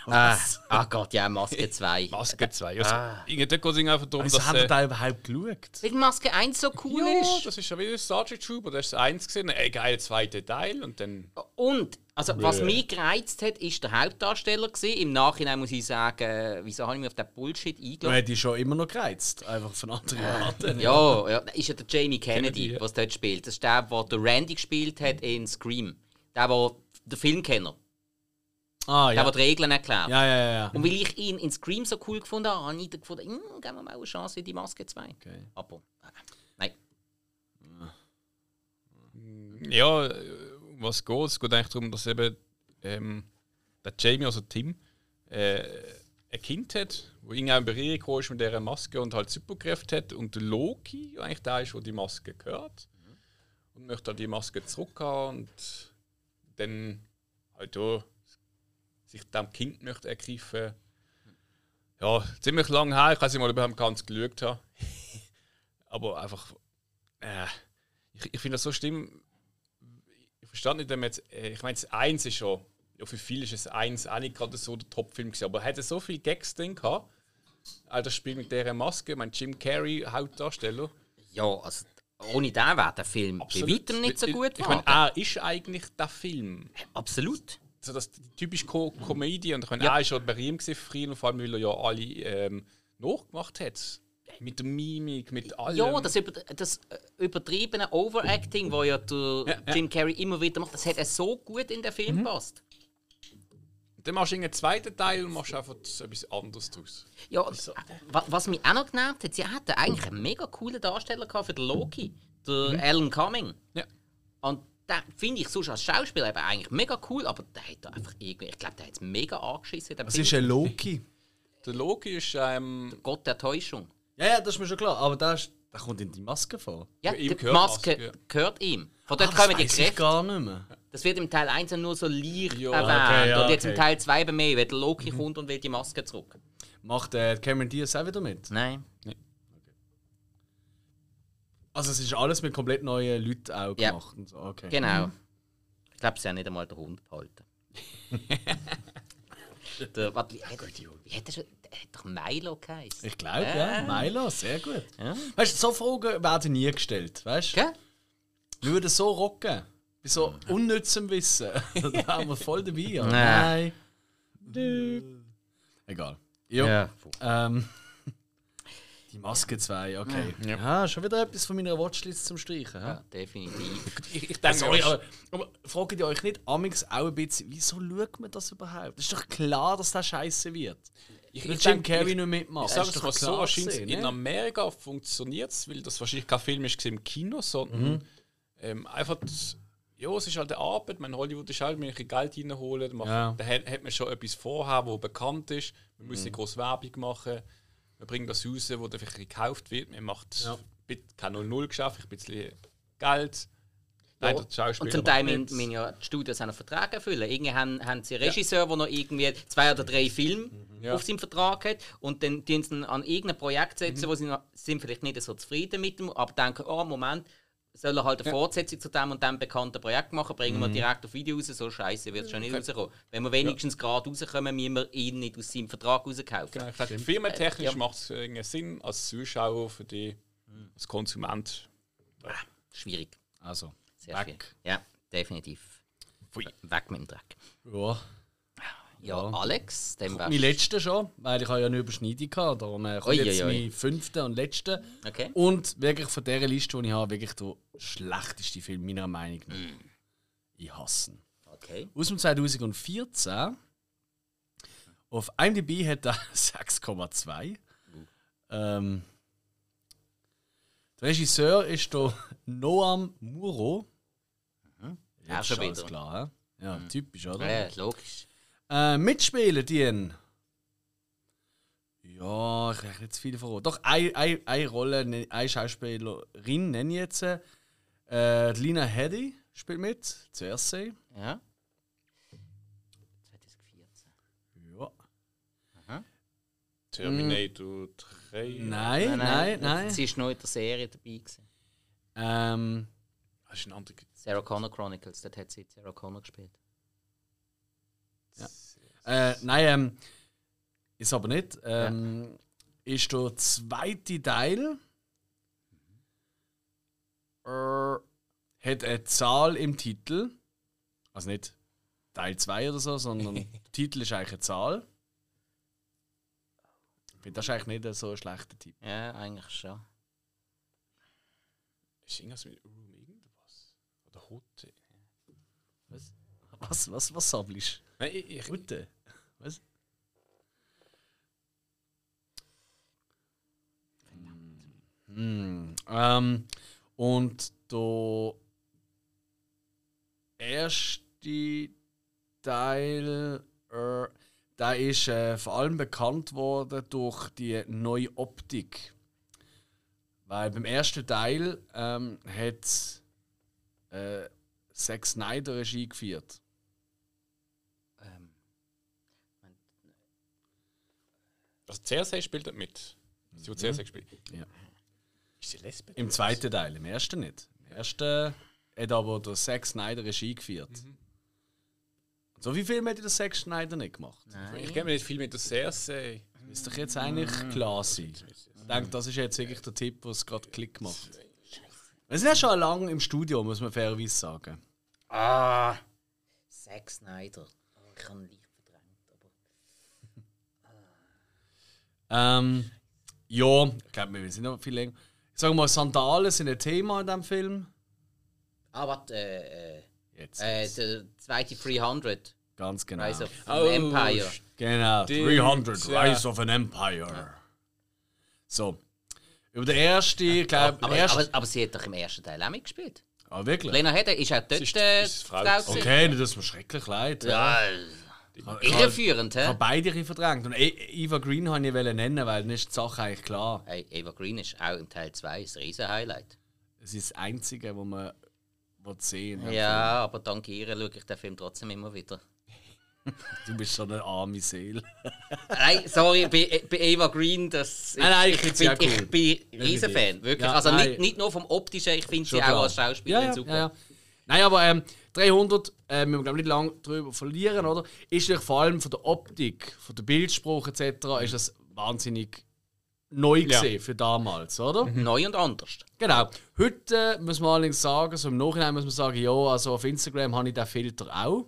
Ja. Ah, ah Gott, ja, Maske 2. Maske 2. Also, Ah. irgendwie dort geht es einfach darum, Wieso dass. haben wir Äh, da überhaupt geschaut? Weil Maske 1 so cool ja, ist. das ist ja wieder Star Trek Trooper. Das ist das 1 gesehen. Ey, geil, zweiter Teil. Und dann. Und, also, was Bäh. mich gereizt hat, ist der Hauptdarsteller. Gewesen. Im Nachhinein muss ich sagen, wieso habe ich mich auf den Bullshit Du eingeladen? hättest dich schon immer noch gereizt. Einfach von anderen Arten. Ja, ja, das ist ja der Jamie Kennedy, Kennedy, ja. was dort spielt. Das ist der, der der Randy gespielt hat in Scream. Der, der der Filmkenner. Ah, Der, ja. der die Regeln erklärt. Ja, ja, ja. Und weil ich ihn in Scream so cool gefunden habe, habe ich dann gefunden, hm, geben wir mal eine Chance in die Maske 2. Okay. Aber, äh, nein. Ja, äh, was geht? Es geht eigentlich darum, dass eben ähm, der Jamie, also Tim, äh, ein Kind hat, wo irgendwie in Berührung ist mit dieser Maske und halt Superkräfte hat. Und Loki eigentlich der ist, der die Maske gehört. Und möchte halt die Maske zurückhaben und dann halt auch sich dem Kind möchte ergreifen. Ja, ziemlich lang her. Ich weiß nicht mal, ob ich ganz geschaut habe. Aber einfach. Äh, ich ich finde das so schlimm. Ich verstand nicht, wenn man jetzt. Äh, ich meine, das 1 ist schon. Ja, für viele ist es 1 auch nicht gerade so der Top-Film gewesen. Aber er hatte so viele Gags drin gehabt. All das Spiel mit dieser Maske. Mein Jim Carrey, Hauptdarsteller. Ja, also, ohne den wäre der Film bei weitem nicht so gut Ich meine, geworden. er ist eigentlich der Film. Absolut. So das typisch Ko Komödie und ich meine, Ja. er ist schon berühmt früher und vor allem, weil er ja alle ähm, nachgemacht hat. Mit der Mimik, mit allem. Ja, das, über, das äh, übertriebene Overacting, das ja der Ja, ja. Jim Carrey immer wieder macht, das hat er so gut in den Film gepasst. Dann machst du einen zweiten Teil und machst einfach etwas anderes draus. Ja, wa- was mich auch noch genervt hat, sie hatten eigentlich einen mega coolen Darsteller für den Loki, der Alan Cumming. Ja. Und finde ich sonst als Schauspieler eben eigentlich mega cool, aber der hat da einfach irgendwie, ich glaube, der hat es mega angeschissen. Film. ist ein Loki. Der Loki ist ähm, Gott der Täuschung. Ja, ja, das ist mir schon klar. Aber das ist Da kommt in die Maske vor. Ja, die gehört Maske Maske, ja. gehört ihm. Von Ah, dort das kommen die Kräfte. gar nicht mehr. Das wird im Teil 1 nur so leicht erwähnt. okay, ja, und jetzt im okay. Teil 2 bei mir, wenn der Loki kommt und will die Maske zurück. Macht äh, Cameron Diaz auch wieder mit? Nein. Also es ist alles mit komplett neuen Leuten auch Ja. gemacht. Und so. okay. Genau. Ich glaube, sie haben nicht einmal den Hund behalten. der, warte, wie, hat, wie hat er schon? Der hat doch Milo geheißen. Ich glaube, ja. Milo, sehr gut. Ja. Weißt du, so Fragen werden nie gestellt. Weißt du? Wir würden so rocken. Bei so unnützem Wissen. da wären wir voll dabei. Ja. Nein. Nein. Egal. Jo. Ja. Ähm, die Maske 2, okay. Ja. schon wieder etwas von meiner Watchlist zum Streichen. Ja, Ja. definitiv. Ich, ich denke, Sorry, aber, aber, aber fragt ihr euch nicht amix auch ein bisschen, wieso schaut man das überhaupt? Es ist doch klar, dass das scheiße wird. ich, Wenn ich Jim denke, Carrey ich, nicht mitmacht. ich sage es doch mal so, klar wahrscheinlich gewesen, in ne? Amerika funktioniert es, weil das wahrscheinlich kein Film ist im Kino, sondern Mhm. ähm, einfach, das, ja, es ist halt eine Arbeit. Man Hollywood ist halt, man kann Geld reinholen, Ja. da hat, hat man schon etwas vorher, wo bekannt ist. Man muss nicht groß Werbung machen. Man bringt das raus, wo dann vielleicht gekauft wird. Man macht Ja. kein 0-0 geschafft, ein bisschen Geld. Schauspieler Und zum Teil müssen müssen ja die Studios auch noch Verträge erfüllen. Irgendwie haben, haben sie einen Regisseur, der noch irgendwie zwei oder drei Filme Ja. auf seinem Vertrag hat und dann tun sie ihn an irgendein Projekt setzen, wo sie noch, sind vielleicht nicht so zufrieden mit dem, aber denken, oh Moment, soll er halt eine Fortsetzung zu dem und dem bekannten Projekt machen, bringen wir direkt auf Video raus, so scheiße wird es schon nicht rauskommen. Wenn wir wenigstens gerade rauskommen, müssen wir ihn nicht aus seinem Vertrag rauskaufen. Genau, filmentechnisch Äh, ja. macht es irgendwie Sinn als Zuschauer für die, als Konsument. Schwierig. Also, Sehr weg. schwierig. Ja, definitiv. Pfui. Weg mit dem Dreck. Ja. Ja, Alex, dem Mein wärst letzter schon, weil ich habe ja eine Überschneidung hatte. Darum äh, kommt Ui, jetzt ui, ui. mein fünfter und letzter. Okay. Und wirklich von dieser Liste, die ich habe, wirklich der schlechteste Film meiner Meinung nach. Ich hasse ihn. Okay. Aus dem 2014. Auf IMDb hat er 6,2. Ähm, der Regisseur ist der Noam Muro. Ja, Jetzt schon wieder. klar, hä? Ja, typisch, oder? Ja, logisch. Äh, mitspielen die. Ja, ich nicht zu viel verraten. Doch, eine, eine, eine Rolle, ne- eine Schauspielerin nenne ich jetzt. Äh, Lina Headey spielt mit, zuerst sehen. Ja. 2014. Ja. Terminator 3. Nein, nein, nein. Sie ist noch in der Serie dabei. Gewesen. Ähm, Das ist ein anderer. Sarah Connor Chronicles, dort hat sie Sarah Connor gespielt. Äh, nein, ähm, ist aber nicht. Ähm, Ist der zweite Teil. Äh, hat eine Zahl im Titel. Also nicht Teil 2 oder so, sondern der Titel ist eigentlich eine Zahl. Ich finde, das ist eigentlich nicht so ein schlechter Tipp. Ja, eigentlich schon. Ist irgendwas mit Room irgendwas? Oder Hotel? Was, was, was sammelst Nein, ich, ich, du? Gute. Was? Hm. Ähm, und der erste Teil, äh, der ist äh, vor allem bekannt worden durch die neue Optik. Weil beim ersten Teil ähm, hat äh, Zack Snyder Regie geführt. Ähm, also CSA spielt dort mit. Sie, die CSA gespielt. Ja. Ist sie Lesbe? Im zweiten Teil, im ersten nicht. Im ersten hat aber der Zack Snyder Regie geführt. So wie Filme hätte der Zack Snyder nicht gemacht. nein. Ich kenne mir nicht viel mit der CSA. Müsste doch jetzt eigentlich klar sein. Ich denke, das ist jetzt wirklich der Tipp, was gerade Klick macht. Wir sind ja schon lange im Studio, muss man fairerweise sagen. Ah! Zack Snyder. Ich habe ihn leicht verdrängt. Aber Ähm, ja, ich glaube, wir sind noch viel länger. Ich sage mal, Sandalen sind ein Thema in diesem Film. ah, warte. Äh, äh, Jetzt. äh, der zweite 300. Ganz genau. Rise of Oh, the Empire. Genau, Die- 300 ja. Rise of an Empire. So. Über den ersten, ich glaube, Aber, aber, aber sie hat doch im ersten Teil auch mitgespielt. Ah, wirklich? Lena Hedde ist auch dort ist- äh, ist Frau Frau. Okay, das ist mir schrecklich leid. Ja, Die Irreführend, Ich hä? habe beide ein verdrängt. Und E- Eva Green wollte ich nennen, weil dann ist die Sache eigentlich klar. Hey, Eva Green ist auch im Teil 2 ein riesen Highlight. Es ist das Einzige, wo man sehen will. Ja, aber dank ihr schaue ich den Film trotzdem immer wieder. Du bist schon eine arme Seele. Nein, sorry, bei, bei Eva Green, das, Nein, nein, ich ich, bin, cool. ich bin riesen Fan, wirklich. Ja, also nein. nicht, nicht nur vom Optischen, ich finde sie auch als Schauspielerin ja, ja, super. Nein, aber ähm, 300, äh, müssen wir glaub, nicht lange darüber verlieren, oder? Ist natürlich vor allem von der Optik, von der Bildspruch etc. ist das wahnsinnig neu Ja. gesehen für damals, oder? Neu und anders. Genau. Heute äh, muss man allerdings sagen, so im Nachhinein muss man sagen, ja, also auf Instagram habe ich den Filter auch.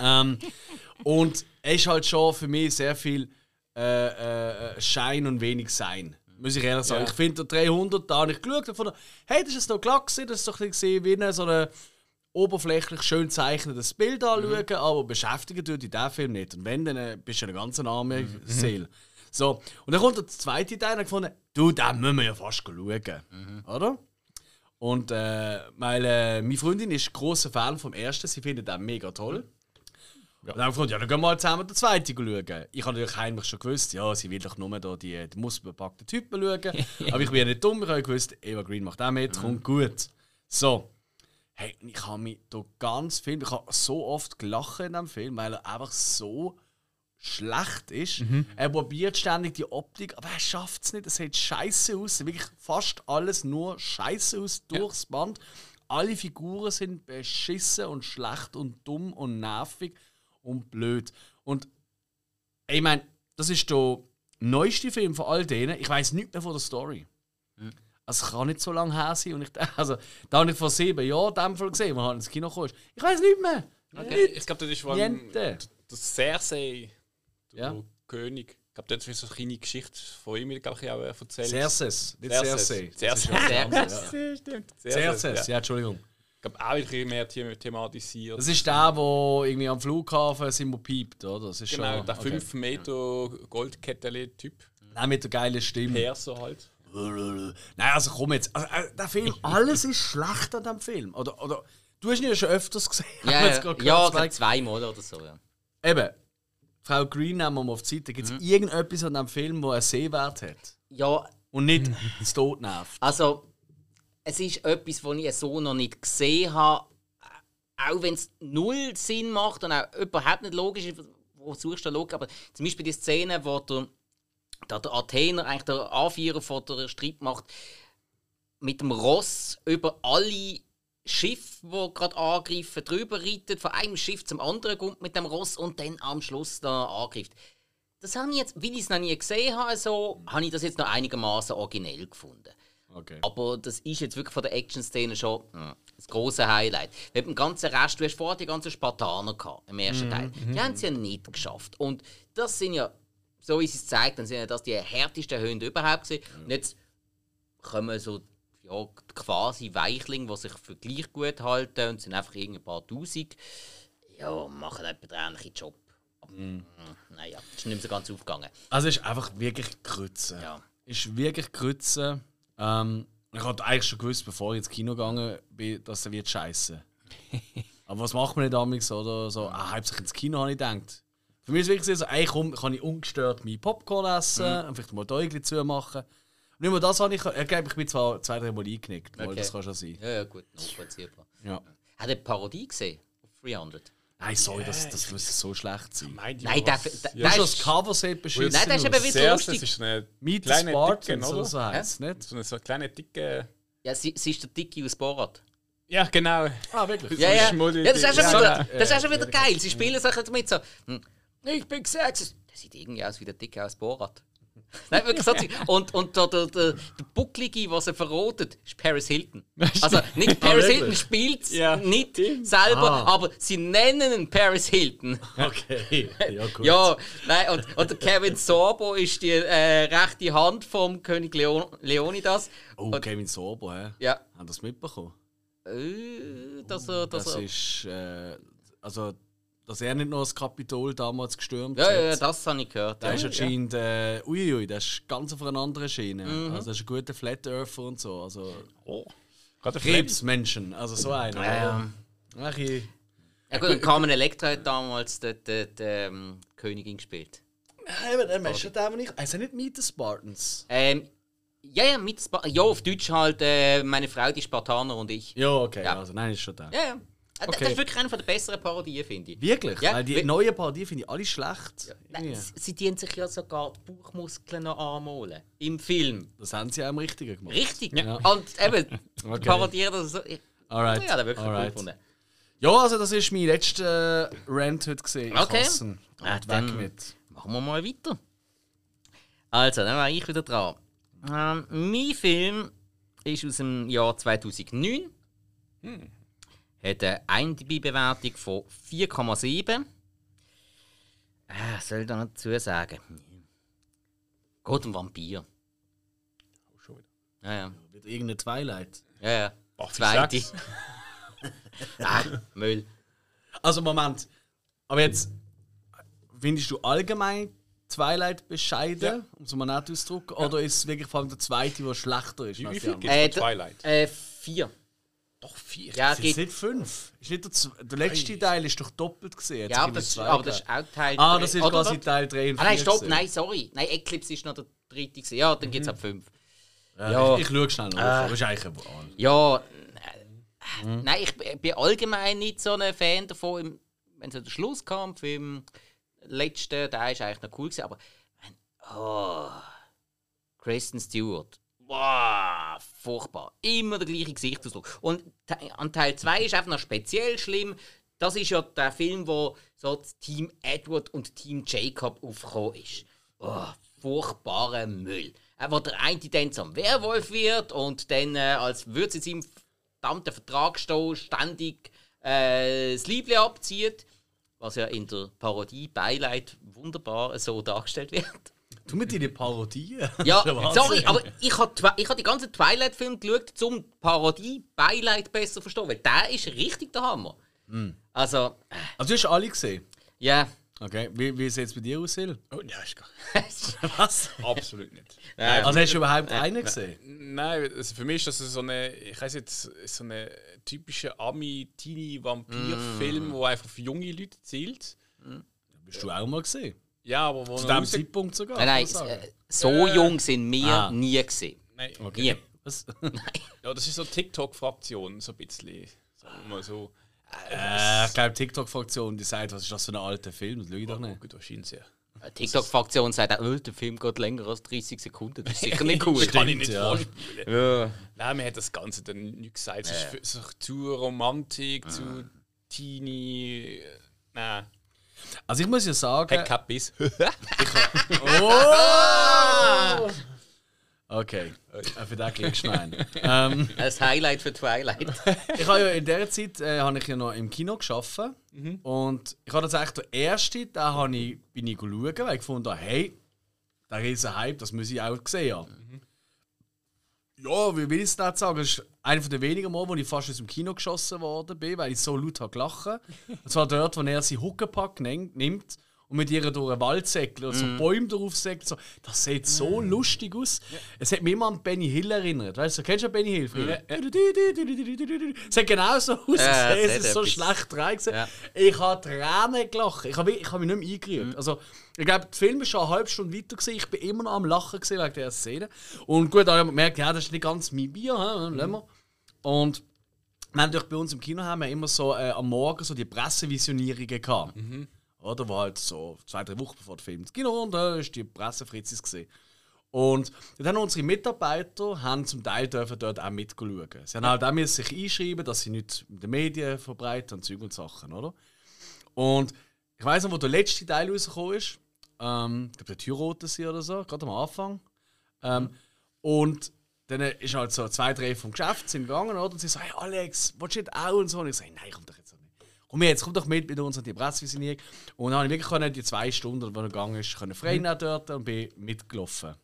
Ähm, und es ist halt schon für mich sehr viel äh, äh, Schein und wenig Sein. Muss ich ehrlich sagen. Ja. Ich finde, der 300, da habe ich geschaut und gefunden, hey, das ist noch glatt gewesen, das ist doch nicht gesehen wie eine, so ein oberflächlich schön zeichnetes Bild anschauen, aber beschäftigen tut dich der Film nicht. Und wenn, dann äh, bist du eine ganz arme Seele. So, und dann kommt der zweite Teil und ich gefunden, du, den müssen wir ja fast schauen. Oder? Und äh, weil, äh, meine Freundin ist großer Fan vom ersten, sie findet den mega toll. Und dann habe ich gedacht, ja, dann gehen wir mal zusammen den zweiten schauen. Ich habe natürlich heimlich schon gewusst, ja, sie will doch nur da die, die muskelbepackten Typen schauen. Aber ich bin ja nicht dumm, ich habe gewusst, Eva Green macht auch mit, kommt gut. So. Hey, ich habe mich da ganz viel, ich habe so oft gelacht in diesem Film, weil er einfach so schlecht ist. Er probiert ständig die Optik, aber er schafft es nicht. Es sieht scheiße aus. Wirklich fast alles nur scheiße aus durchs Band. Alle Figuren sind beschissen und schlecht und dumm und nervig und blöd. Und ich meine, das ist der neueste Film von all denen. Ich weiß nicht mehr von der Story. Also, es kann nicht so lange her sein. Und ich, also, da habe ich vor sieben Jahren den Fall gesehen, wo er ins Kino kam. Ich weiß nicht mehr. Okay. Ich glaube, das ist Niente. der Cersei, der Ja. König. Ich glaube, dort wird so eine kleine Geschichte von ihm glaub ich, auch äh, erzählt. Cerses, nicht Cersei. Cersei. Das ist stimmt. Cerses, ja. ja, Entschuldigung. Ich glaube, auch ein bisschen mehr them- thematisiert. Das ist der, der irgendwie am Flughafen immer piept, oder? Das ist genau, schon, der okay. 5 Meter Goldkettele-Typ. Nein, mit der geilen Stimme. Perser halt. Nein, also komm jetzt. Also, äh, der Film, alles ist schlecht an dem Film. Oder, oder, du hast ihn ja schon öfters gesehen. Ja, ja, ja zweimal oder so. Ja. Eben, Frau Green nehmen wir mal auf die Seite. Gibt es irgendetwas an dem Film, der einen Sehwert hat? ja, Und nicht das Tod nervt? also es ist etwas, was ich so noch nicht gesehen habe. Auch wenn es null Sinn macht und auch überhaupt nicht logisch ist, wo suchst du Logik? Aber zum Beispiel die Szene, wo der, da der Athener, eigentlich der Anführer von der Streitmacht, mit dem Ross über alle Schiffe, die gerade angreifen, drüber reitet, von einem Schiff zum anderen kommt mit dem Ross und dann am Schluss da angreift. Das habe ich jetzt, weil ich es noch nie gesehen habe, so, habe ich das jetzt noch einigermaßen originell gefunden. Okay. Aber das ist jetzt wirklich von der Action-Szene schon hm, das große Highlight. Mit dem ganzen Rest, du hast vorher die ganzen Spartaner gehabt, im ersten Teil. Die haben es ja nicht geschafft. Und das sind ja, so wie sie es zeigt, dann sind das die härtesten Hunde überhaupt gewesen. Und jetzt kommen so ja, quasi Weichlinge, die sich für gleich gut halten und sind einfach irgendein paar Tausend. Ja, machen etwa den ähnlichen Job. Aber, hm, naja, ist nicht mehr so ganz aufgegangen. Also, es ist einfach wirklich Grütze. Ja. Ist wirklich Grütze. Ähm, ich hatte eigentlich schon gewusst, bevor ich ins Kino gegangen bin, dass er wird scheiße. Aber was macht man nicht damals oder so? Ah, hauptsächlich ins Kino habe ich gedacht. Für mich ist es wirklich so, ey, komm, kann ich ungestört mein Popcorn essen und vielleicht mal die Äugel zumachen. Und nicht nur das habe ich, ich glaube, ich bin zwar zwei, drei Mal eingenickt, Okay. das kann schon sein. Ja, ja, gut, nachvollziehbar. Ja. Hat er eine Parodie gesehen? Auf 300? Nein, sorry, das, das muss so schlecht sein. Nein, Nein, der, der, Ja, das Cover sieht beschissen Nein, der ist eben wieder lustig. das ist eine Meet kleine Dicke, oder oder? so heisst nicht? So eine, so eine kleine dicke. Ja, sie, sie ist der Dicke aus Borat. Ja, genau. Ah, wirklich? Ja, ja. Ja das ist auch schon Ja, wieder, ja. das ist auch schon wieder geil. Sie spielen sich jetzt mit so, hm, ich bin sexist. Der sieht irgendwie aus wie der Dicke aus Borat. Nein, wirklich so. Und, und der, der, der, der Bucklige, was er verrotet, ist Paris Hilton. Also nicht Paris wirklich? Hilton spielt Ja, nicht selber, Ah. aber sie nennen ihn Paris Hilton. Okay, ja gut. Ja, nein, und, und der Kevin Sorbo ist die äh, rechte Hand vom König Leon Leonidas. Oh, Kevin Sorbo, hä? Ja. Haben das mitbekommen? Äh, dass er, dass Das er, ist, äh, also, dass er nicht noch das Kapitol damals gestürmt ja, hat. ja, ja, das habe ich gehört. Der Ja. ist anscheinend, äh, uiui, der ist ganz auf einer anderen Schiene. Mhm. Also, er ist ein guter Flat Earther und so. Also, Oh. Krebsmenschen, also so einer. Ja, ja. Ach, ich- Ja gut, und Carmen Electra hat damals die, die, die ähm, Königin gespielt. Nein, aber dann ist der nicht. Also nicht Meet the Spartans. Ähm, ja, ja, mit Spa ja, auf Deutsch halt äh, meine Frau, die Spartaner und ich. Ja, okay, Ja. also nein, ist schon der. Ja, ja. Äh, Okay. Das ist wirklich eine der besseren Parodien, finde ich. Wirklich? Ja, Weil die neuen Parodien finde ich alle schlecht. Nein, Irgendwie. s- Sie dienen sich ja sogar die Bauchmuskeln noch anmalen. Im Film. Das haben sie auch im Richtigen gemacht. Richtig. Ja. Und eben, Okay. parodieren das so. Ich, Alright. ja, das wirklich cool Alright. gefunden. Ja, also das ist mein letzter Rant heute gesehen. Okay. Kassen. Ah, Und dann- weg mit. Machen wir mal weiter. Also, dann war ich wieder dran. Ähm, mein Film ist aus dem Jahr 2009. Hat eine IMDb-Bewertung von 4,7. Ah, soll ich da noch dazu sagen? Gott, ein Vampir. Oh, schon wieder. Ja, ja. Wieder irgendeine Twilight. ja, ja. Buffy Zweite. Ah, Müll. Also Moment. Aber jetzt findest du allgemein Twilight bescheiden, um es mal nett auszudrücken, oder ist es wirklich vor allem der zweite, der schlechter ist? Wie, wie viel gibt es Äh, von Twilight? Äh, vier. Doch, vier. Ja, Sind es nicht fünf? Ist nicht der, Z- der letzte Teil ist doch doppelt gesehen. Ja, aber das, ist- aber das ist auch Teil Ah, das ist quasi? Teil 3 und 4. Ah, nein, stopp, nein, sorry. Nein, Eclipse ist noch der dritte. gewesen. Ja, dann gibt es ab fünf. Ja, Ja. Ich, ich schaue schnell nach. aber das ist eigentlich. Ja, äh, nein, ich bin allgemein nicht so ein Fan davon, im- wenn so der Schlusskampf im letzten, der ist eigentlich noch cool gewesen, aber oh, Kristen Stewart, wow, furchtbar, immer der gleiche Gesichtsausdruck. Und an Teil 2 ist einfach noch speziell schlimm. Das ist ja der Film, wo so das Team Edward und Team Jacob aufgekommen ist. Oh, furchtbarer Müll. Äh, wo der eine dann zum Werwolf wird und dann, äh, als würde es in seinem verdammten Vertrag stehen, ständig äh, das Liebling abzieht. Was ja in der Parodie Beileid wunderbar so dargestellt wird. Du mit deinen Parodien. Ja, sorry, aber ich habe ich hab die ganzen Twilight-Filme geschaut, um die Parodie Beileid besser zu verstehen, weil der ist richtig der Hammer. Also, äh, Also du hast alle gesehen? ja. Okay, wie, wie sieht es bei dir aus, Sil? Oh, ja, ist gar Was? absolut nicht. Also hast du überhaupt einen gesehen? Nein, also für mich ist das so eine, ich weiß jetzt, so eine typische Ami-Teenie-Vampir-Film, wo einfach für junge Leute zielt. Bist du auch mal gesehen? Ja, aber wo Zu dem Zeitpunkt sogar? Nein, nein, man äh, so jung sind wir Ah. nie gesehen. Nein, Nie. Was? ja, das ist so TikTok-Fraktion, so ein bisschen. Sagen wir mal so. Äh, ich glaube, TikTok-Fraktion, die sagt, was ist das für ein alter Film? Das lüge ich doch nicht. Gut, wahrscheinlich sehr. Eine TikTok-Fraktion sagt, auch, oh, der Film geht länger als 30 Sekunden. Das ist sicher nicht cool. Kann ich nicht ja. vorspulen. ja. Nein, mir hat das Ganze dann nicht gesagt. Es ist für- so zu Romantik, zu Teenie. äh, Nein, Also ich muss ja sagen... Heck Happys. Oh! Okay, für den klickst du einen. ähm, Ein Highlight für Twilight. ich habe ja in dieser Zeit äh, habe ich ja noch im Kino gearbeitet. Und ich habe tatsächlich den ersten, den habe ich, bin ich schauen, weil ich gefunden habe, hey, der riesen Hype, das muss ich auch gesehen haben. Ja, wie will ich es nicht sagen? Das ist einer der wenigen Mal, wo ich fast aus dem Kino geschossen worden bin, weil ich so laut habe gelachen. Und zwar dort, wo er seinen Huckepack nimmt und mit ihr durch einen Wald säckelt und so Bäume drauf säckelt. So. Das sieht so lustig aus. Es hat mich immer an Benny Hill erinnert. Weißt du, kennst du Benny Hill? früher? Es hat genau so ausgesehen. Ja, es ist so schlecht rein. gewesen. Ja. Ich habe Tränen gelacht. Ich habe, ich habe mich nicht mehr eingerührt. Also, ich glaube, der Film ist schon eine halbe Stunde weiter. Gewesen. Ich bin immer noch am Lachen gewesen wegen dieser Szene. Und gut, da habe ich gemerkt, ja, das ist nicht ganz mein Bier. Lassen wir. Und wir haben natürlich bei uns im Kino haben wir immer so äh, am Morgen so die Pressevisionierungen gehabt. Oder? Wo halt so zwei, drei Wochen bevor der Film ins Kino und da ist die Pressefritzis gesehen. Und dann haben unsere Mitarbeiter haben zum Teil dürfen dort auch mitschauen. Sie haben halt auch sich einschreiben, dass sie nicht mit den Medien verbreiten und Zeug und Sachen, oder? Und ich weiß noch, wo der letzte Teil rausgekommen ist. Ähm, ich glaube, der Türrote sie oder so, gerade am Anfang. Ähm, und dann ist halt so zwei, drei vom Geschäft sind gegangen, oder? Und sie so, hey Alex, willst du nicht auch? Und so. Und ich so, nein, komm doch. Komm jetzt, komm doch mit mit uns an die Pressevisionierung. Und dann habe ich wirklich können, die zwei Stunden, die er gegangen ist, können frei nehmen dort und bin mitgelaufen.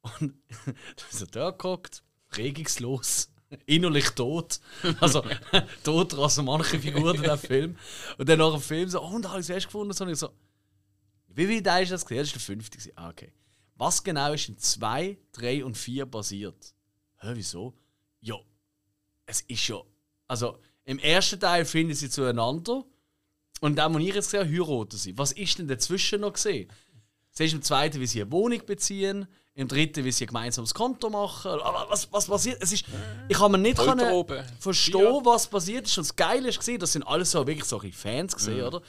Und er dort geguckt, regungslos, innerlich tot. Also, toter als manche Figuren in diesem Film. Und dann nach dem Film so, oh, und da habe ich es erst gefunden. So, und ich so, wie Teil ist das? Das ist der fünfte. gewesen. Ah, okay. Was genau ist in 2, 3 und 4 passiert? Hä, wieso? Ja, es ist ja. Also, im ersten Teil finden sie zueinander und dann, wo ich jetzt habe, heiraten sie. Was ist denn dazwischen noch gesehen? Siehst du im zweiten, wie sie eine Wohnung beziehen, im dritten, wie sie ein gemeinsames Konto machen. Aber Was, was passiert? Es ist, ich habe mir nicht können verstehen, Ja. was passiert ist. Und das Geile ist, gewesen, das sind alles so wirklich so ein bisschen Fans gesehen, oder?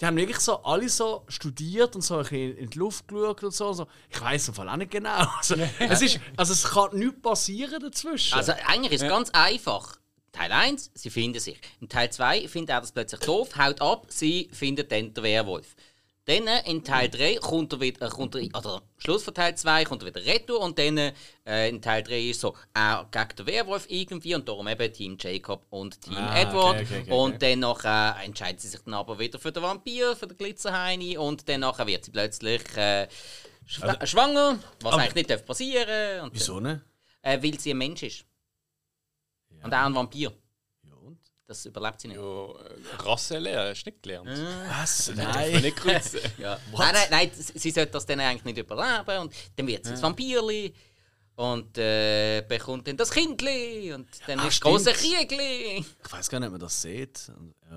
Die haben wirklich so alle so studiert und so ein bisschen in die Luft geschaut und so. und so. Ich weiß im Fall auch nicht genau. Also, es, ist, also es kann nichts passieren dazwischen. Also eigentlich ist es ganz einfach. Teil 1, sie finden sich. In Teil 2 findet er das plötzlich doof, haut ab, sie findet dann den Werwolf. Dann äh, in Teil 3 kommt er wieder, äh, kommt er, oder Schluss von Teil 2 kommt er wieder retour und dann äh, in Teil 3 ist so, er gegen den Werwolf irgendwie und darum eben Team Jacob und Team Ah, Edward. okay, okay, okay, und dann nachher entscheidet sie sich dann aber wieder für den Vampir, für den Glitzerheini und dann nachher wird sie plötzlich äh, schwa schwanger, was eigentlich nicht darf passieren und Wieso nicht? äh, weil sie ein Mensch ist. Und auch ein Vampir. Ja, und? Das überlebt sie nicht. Ja, äh, Rasse lernen, hast du nicht gelernt. Was? Nein. Nicht kreuzen. Ja. Nein, nein, nein, sie sollte das dann eigentlich nicht überleben. Und dann wird sie ein Vampirli. Und äh, bekommt dann das Kindli. Und dann Ah, ist das große. Kriegli. Ich weiß gar nicht, ob man das sieht.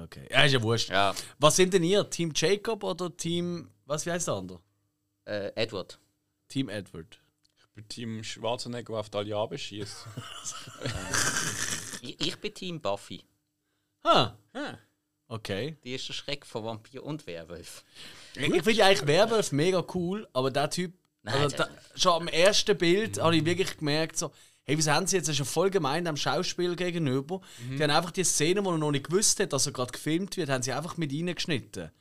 Okay. Ja, ist ja wurscht. Ja. Was sind denn ihr? Team Jacob oder Team. Was, wie heißt der andere? Äh, Edward. Team Edward. Bei Team Schwarzenegger, der auf die Aljabe schießt. Ich, ich bin Team Buffy. Ah, Ah. okay. Die ist der Schreck von Vampir und Werwolf. Ich finde eigentlich Werwolf mega cool, aber der Typ. Nein, also der- da, schon am ersten Bild habe ich wirklich gemerkt, so, hey, wieso haben sie jetzt das ist ja voll gemein am Schauspiel gegenüber? Die haben einfach die Szene, wo er noch nicht gewusst hat, dass er gerade gefilmt wird, haben sie einfach mit reingeschnitten.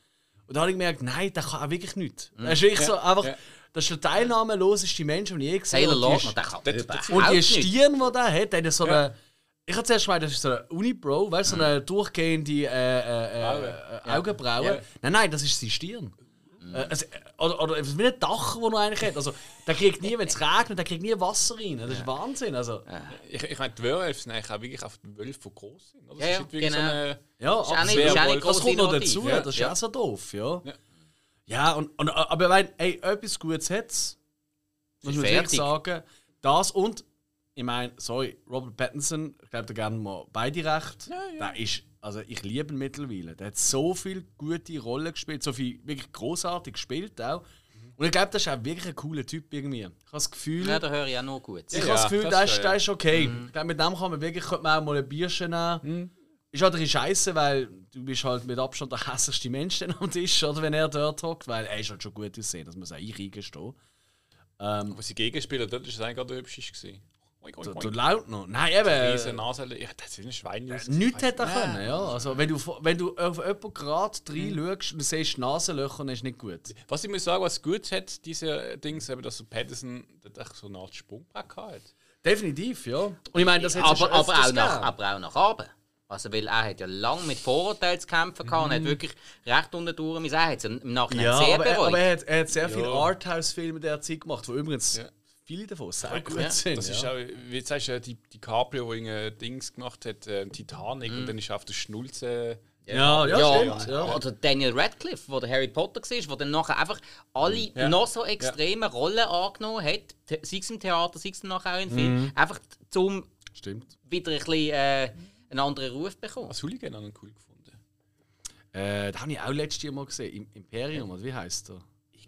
Und da habe ich gemerkt, nein, der kann auch wirklich nichts. Er ist wirklich so einfach. ja. Das ist der teilnahmeloseste Mensch, den ich je gesehen Taylor habe. Und die Lautner, der kann das- überhaupt Und die. Stirn, die der hat, hat so Ja. eine. Ich habe zuerst gemeint, das ist so eine Uni-Bro, weißt du, so eine durchgehende äh, äh, äh, äh, Augenbraue. Ja. Nein, nein, das ist seine Stirn. Also, oder, oder es ist wie ein Dach, das er eigentlich hat. Also, der kriegt nie, wenn es regnet, der kriegt nie Wasser rein. Das ist Wahnsinn. Also, Ich, ich meine, die Werwölfe sind eigentlich auch wirklich auf die Wölfe, die groß sind. Oder? Ja, Das ja, ist nicht wirklich genau. so eine, ja, Ist auch aber nicht, Werwolf. ist auch nicht das kommt noch dazu. Ja. Das ist Ja. auch so doof, ja. Ja. Ja, und, und, aber ich meine, ey, etwas Gutes hat. Muss man wirklich sagen. Das und, ich meine, sorry, Robert Pattinson, ich glaube, da gerne mal beide recht. Der ist, also ich liebe ihn mittlerweile. Der hat so viele gute Rollen gespielt, so viel wirklich großartig gespielt auch. Und ich glaube, das ist auch wirklich ein cooler Typ irgendwie. Ich habe das Gefühl, Ja, da höre ich auch nur gut. ich Ja, habe das Gefühl, das das, ist, ja. das ist okay. Ich glaube, mit dem kann man wirklich könnte man auch mal ein Bierchen nehmen. Ist halt ein scheiße, weil du bist halt mit Abstand der hässlichste Mensch dann am Tisch, oder wenn er dort hockt, weil er ist halt schon gut aussehen, das muss auch ich eingestehen. wo sie Gegenspieler, dort ist es eigentlich gerade hübsch. gewesen. Oink, oink, Du, du laut noch. Nein, Riesen eben. Nase. Ja, das ist ein Schwein. Äh, nichts hätte er können, ja. Also, wenn du, wenn du auf jemanden gerade reinschaust und du siehst Nasenlöcher, dann ist es nicht gut. Was ich muss sagen, was gut hat, diese Dings, eben, dass so Patterson echt so eine Art Sprungbrett hat. Definitiv, ja. Und ich meine, das hat aber, aber, auch nach, aber auch nach oben. Also, weil er hat ja lange mit Vorurteilen zu kämpfen gehabt und hat wirklich recht unter durch. Er hat es im Nachhinein Ja, sehr aber, er, bereut. aber er, hat, er hat sehr viele Ja. Arthouse-Filme der Zeit gemacht, wo übrigens Ja. viele davon sehr gut Ja, sind. Das ja. ist auch, wie sagst du, die, die Caprio, wo ein Dings gemacht hat, äh, Titanic, und dann ist er auf der Schnulze. ja, ja, ja, stimmt. Ja. Oder Daniel Radcliffe, wo der Harry Potter war, wo dann nachher einfach alle Ja. noch so extreme Rollen angenommen hat, sei es im Theater, sei es nachher auch im Film, einfach zum Stimmt. wieder ein bisschen äh, einen anderen Ruf bekommen. Als Hooligan habe ich ihn cool gefunden. Äh, das habe ich auch letztes Jahr mal gesehen. Im Imperium, oder wie heißt der?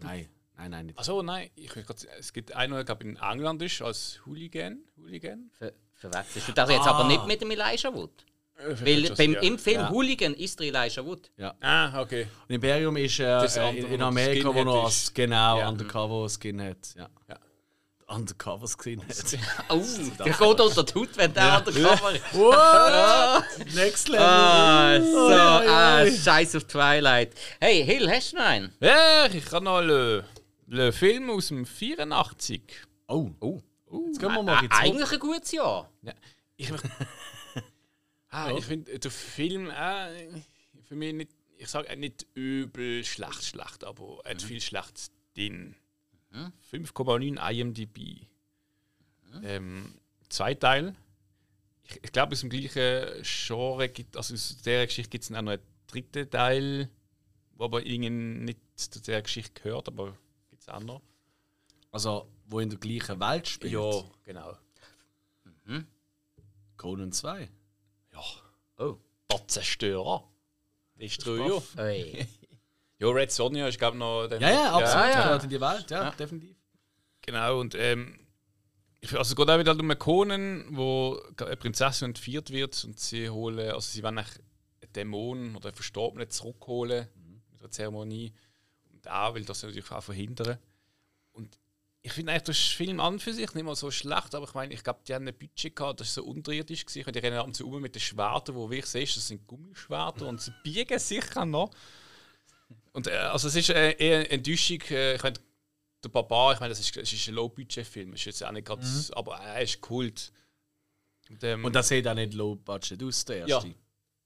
Nein, nein, nein, nicht. Achso, nein, ich grad, es gibt einen, der in England ist, als Hooligan. Hooligan. Ver verwechselst du das jetzt Ah. aber nicht mit dem Elijah Wood? Äh, Weil beim, ja. im Film Ja. Hooligan ist der Elijah Wood. Ah, okay. Und Imperium ist, äh, in, in Amerika, wo noch als genau Ja. Undercover Skin hat. Ja. Ja. Undercover Skin hat. Oh, der geht unter die Haut, wenn der an der Kamera ist. What? Next Level. Ah, so, ah. Scheiß auf Twilight. Hey, Hill, hast du noch einen? Ja, ich habe noch einen, einen Film aus dem 84. Oh, Oh, jetzt gehen wir mal äh, zurück. eigentlich ein gutes Jahr. Ja, ich ah, ich finde der Film äh, für mich nicht, ich sage nicht übel schlecht, schlecht, aber er hat viel Schlechtes drin. 5,9 IMDb. Ähm, zwei Teile. Ich, ich glaube, aus dem gleichen Genre gibt also aus der Geschichte gibt es auch noch einen dritten Teil, wo aber irgendwie nicht zu der Geschichte gehört, aber gibt es auch noch. Also, wo in der gleichen Welt spielt. Ja, genau. Conan 2. Ja. Oh. Der Zerstörer. Destroyer. Oi. Ja, Red Sonja ist, glaube ich, noch. der- Ja, ja, absolut. ja. gehört in die Welt, ja, definitiv. Genau, und ähm, also es geht auch wieder um einen Conan, wo eine Prinzessin entführt wird und sie holen, also sie wollen einen Dämon oder einen Verstorbenen zurückholen mit einer Zeremonie. Und er will das natürlich auch verhindern. Und ich finde eigentlich, der Film an für sich nicht mal so schlecht, aber ich meine, ich glaube, die haben ein Budget gehabt, das ist so unterirdisch gewesen. Die rennen ab und zu um mit den Schwertern, wo wirklich siehst, das sind Gummischwerter und sie biegen sicher noch. Und äh, also es ist äh, eher eine Enttäuschung. Äh, ich meine, der Barbar, ich meine, das ist, das ist ein Low-Budget-Film, ist jetzt auch nicht gerade, aber er ist Kult. Und, ähm, Und das sieht auch nicht low budget aus, der ja, erste.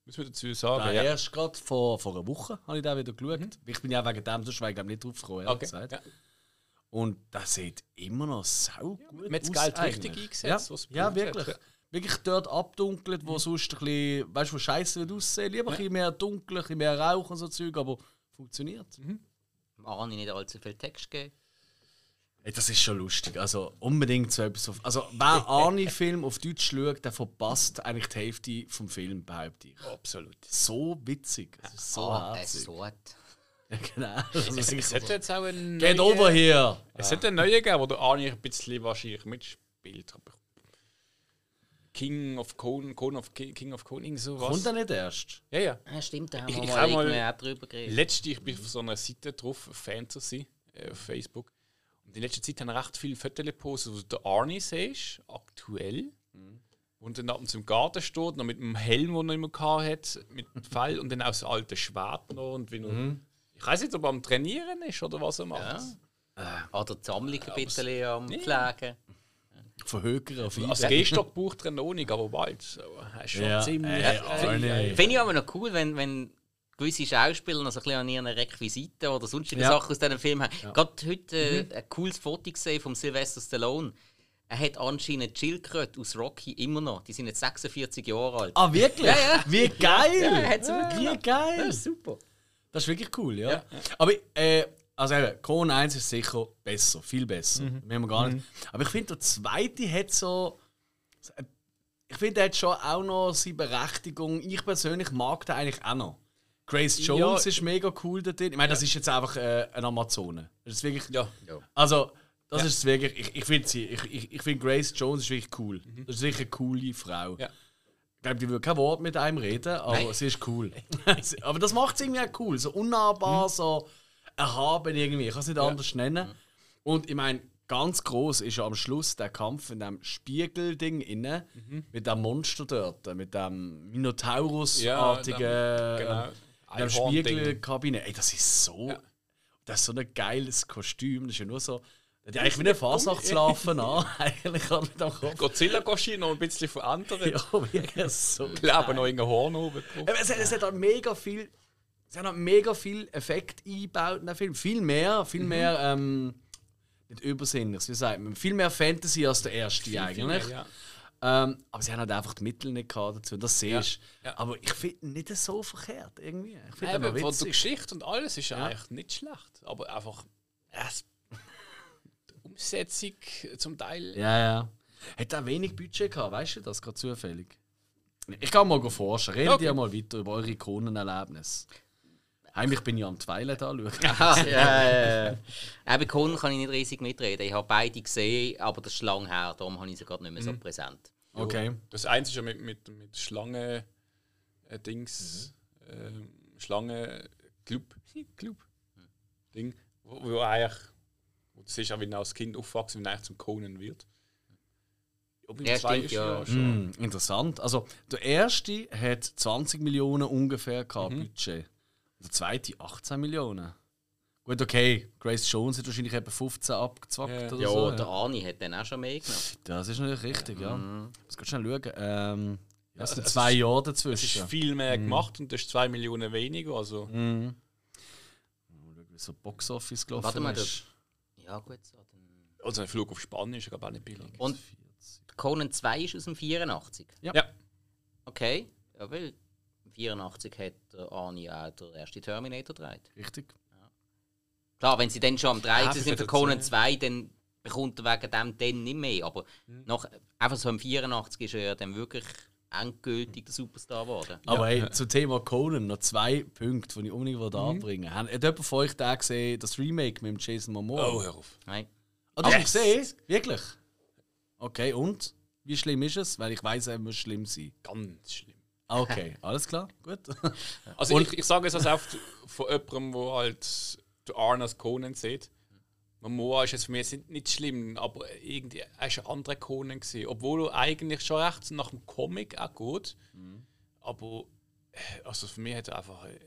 muss man dazu sagen. Der ja. erst gerade vor, vor einer Woche habe ich da wieder geschaut. Ich bin ja wegen dem sonst wegen dem nicht drauf gekommen, ehrlich Okay. gesagt. Ja. Und das sieht immer noch sau gut hat das aus. Geld richtig eingesetzt, Ja, was ja wirklich. hat. Wirklich dort abdunkelt, wo sonst ein bisschen, weißt du, wo scheiße wird aussehen. Lieber ein bisschen mehr dunkel, ein bisschen mehr Rauch und so Zeug, aber funktioniert. Arne nicht allzu viel Text geben. Ey, das ist schon lustig. Also unbedingt so etwas. Auf, also wer Arnie-Film auf Deutsch schaut, der verpasst eigentlich die Hälfte vom Film, behaupte ich. Absolut. So witzig. Das ist so Ah, herzig. Ja, genau. Also, Es, es hätte jetzt auch einen Get neuen- over here! Es hätte einen neuen gegeben, wo der Arnie ein bisschen wahrscheinlich mitspielt. Aber King of Conan, Conan of King, King of Conan, irgend sowas. Kommt er nicht erst? Ja, ja. Ja, stimmt, da haben Ich- wir ich mal, mal- auch drüber geredet. Letzte, ich bin auf so einer Seite drauf, Fantasy, äh, auf Facebook. Und in letzter Zeit haben recht viele Fotos gepostet, wo du den Arnie siehst, aktuell. Und dann ab und zu im Garten steht, noch mit dem Helm, den er immer gehabt hat, mit dem Pfeil und dann auch das alte Schwert noch. Und wie er, Ich weiß nicht, ob er am Trainieren ist oder was er macht. Ja. Oder die Sammlung ein bisschen am Pflegen. Verhökern auf ihn. Als Gehstock braucht er noch nicht, aber bald. So, er ist schon Ja, ziemlich. äh, Arnie. Finde ich aber noch cool, wenn, wenn gewisse Schauspieler noch so ein bisschen an ihren Requisiten oder sonstige Ja. Sachen aus diesem Film haben. Gerade heute äh, ein cooles Foto gesehen von Sylvester Stallone. Er hat anscheinend Schildkröte aus Rocky immer noch. Die sind jetzt 46 Jahre alt. Ah, wirklich? Ja, ja. Wie geil! Ja, Wie geil! Das ist super. Das ist wirklich cool, ja. Aber, äh, also eben, Conan 1 ist sicher besser, viel besser. Mhm. Wir gar nicht. Aber ich finde, der zweite hat so. Ich finde, der hat schon auch noch seine Berechtigung. Ich persönlich mag den eigentlich auch noch. Grace Jones Ja. ist mega cool da drin. Ich meine, das ist jetzt einfach äh, eine Amazone. Das ist wirklich. Ja. Also, das ist wirklich. Ich, ich finde sie. Ich, ich, ich finde Grace Jones ist wirklich cool. Das ist sicher eine coole Frau. Mhm. Ja. Ich glaube, die würde kein Wort mit einem reden, aber sie ist cool. Aber das macht sie irgendwie auch cool. So unnahbar, Mhm. so erhaben irgendwie. Ich kann es nicht anders nennen. Und ich meine, ganz groß ist ja am Schluss der Kampf in dem Spiegelding inne Mhm. mit dem Monster dort, mit dem Minotaurus-artigen Ja, genau. äh, dem Einhorn-Ding. Spiegelkabine. Ey, das ist so. Das ist so ein geiles Kostüm. Das ist ja nur so. Hat eigentlich wie eine Fasnachtslarve an. Eigentlich mit am Kopf. Godzilla kostet noch ein bisschen von anderen. Ja, wirklich so. Ich glaube noch irgendein Horn oben drauf. Aber Es hat, es hat halt mega viel. Hat halt mega viel Effekt eingebaut in den Film. Viel mehr, viel Mhm. mehr, ähm, nicht übersinnlich, wie sagt man, viel mehr Fantasy als der erste eigentlich. Ja. Ähm, aber sie haben halt einfach die Mittel nicht gehabt dazu. Das siehst du. Ja. Aber ich finde nicht so verkehrt irgendwie. Ich finde der witzig. Geschichte und alles ist eigentlich nicht schlecht. Aber einfach es, die Umsetzung zum Teil. Ja, ja. Hat auch wenig Budget gehabt, weißt du das gerade zufällig? Ich kann mal forschen. Redet Okay. ihr mal weiter über eure Ikonenerlebnisse. Heimlich bin ich am Twilight anschauen. Ja, ja, ja. Conan kann ich nicht riesig mitreden. Ich habe beide gesehen, aber das ist lang her, darum habe ich sie gerade nicht mehr so präsent. Okay. Das eins ist ja mit, mit, mit Schlange äh, Dings, ähm, Schlange Club, Club Ding, wo, wo eigentlich, wo du siehst, er als Kind aufwachsen, er eigentlich zum Conan wird. Ob Ja, stimmt, ist ja. schon. Hm, interessant. Also, der erste hat 20 Millionen ungefähr Mhm. Budget. Der zweite 18 Millionen. Gut, okay. Grace Jones hat wahrscheinlich etwa 15 abgezwackt Ja. oder Ja, so. der Arnie hat dann auch schon mehr genommen. Das ist natürlich richtig, ja. Mhm. Jetzt kannst du schnell schauen. Ähm, ja, es sind zwei ist- Jahre Es ist dazwischen. viel mehr gemacht und das ist 2 Millionen weniger. Also, Mhm. Mal schauen, wie so Box Office gelaufen Warte mal, ist. Ja, gut. So, dann. also ein Flug auf Spanien ist aber auch nicht billig. Und Conan 2 ist aus dem 84. Ja. Ja. Okay, ja, weil 84 hat Arnie auch der erste Terminator gedreht. Richtig. Klar, wenn sie dann schon am 13 Ah, sind für den Conan zwei. 2, dann bekommt er wegen dem dann nicht mehr. Aber nach, einfach so im 84 ist er ja dann wirklich endgültig der Superstar geworden. Aber hey, zum Thema Conan noch zwei Punkte, die ich unbedingt mhm. anbringen Hat jemand von euch da gesehen, das Remake mit Jason Momoa? Oh, hör auf. Nein. Oh, du hast gesehen? Wirklich? Okay, und? Wie schlimm ist es? Weil ich weiß, er muss schlimm sein. Ganz schlimm. Okay, alles klar, gut. Also und ich, ich sage es also oft von jemandem, der halt Arnas Conan sieht. Momoa ist jetzt für mich nicht schlimm, aber irgendwie er war ein anderer Conan gewesen, obwohl er eigentlich schon recht nach dem Comic auch gut. Mhm. Aber äh, also für mich hat er einfach, äh,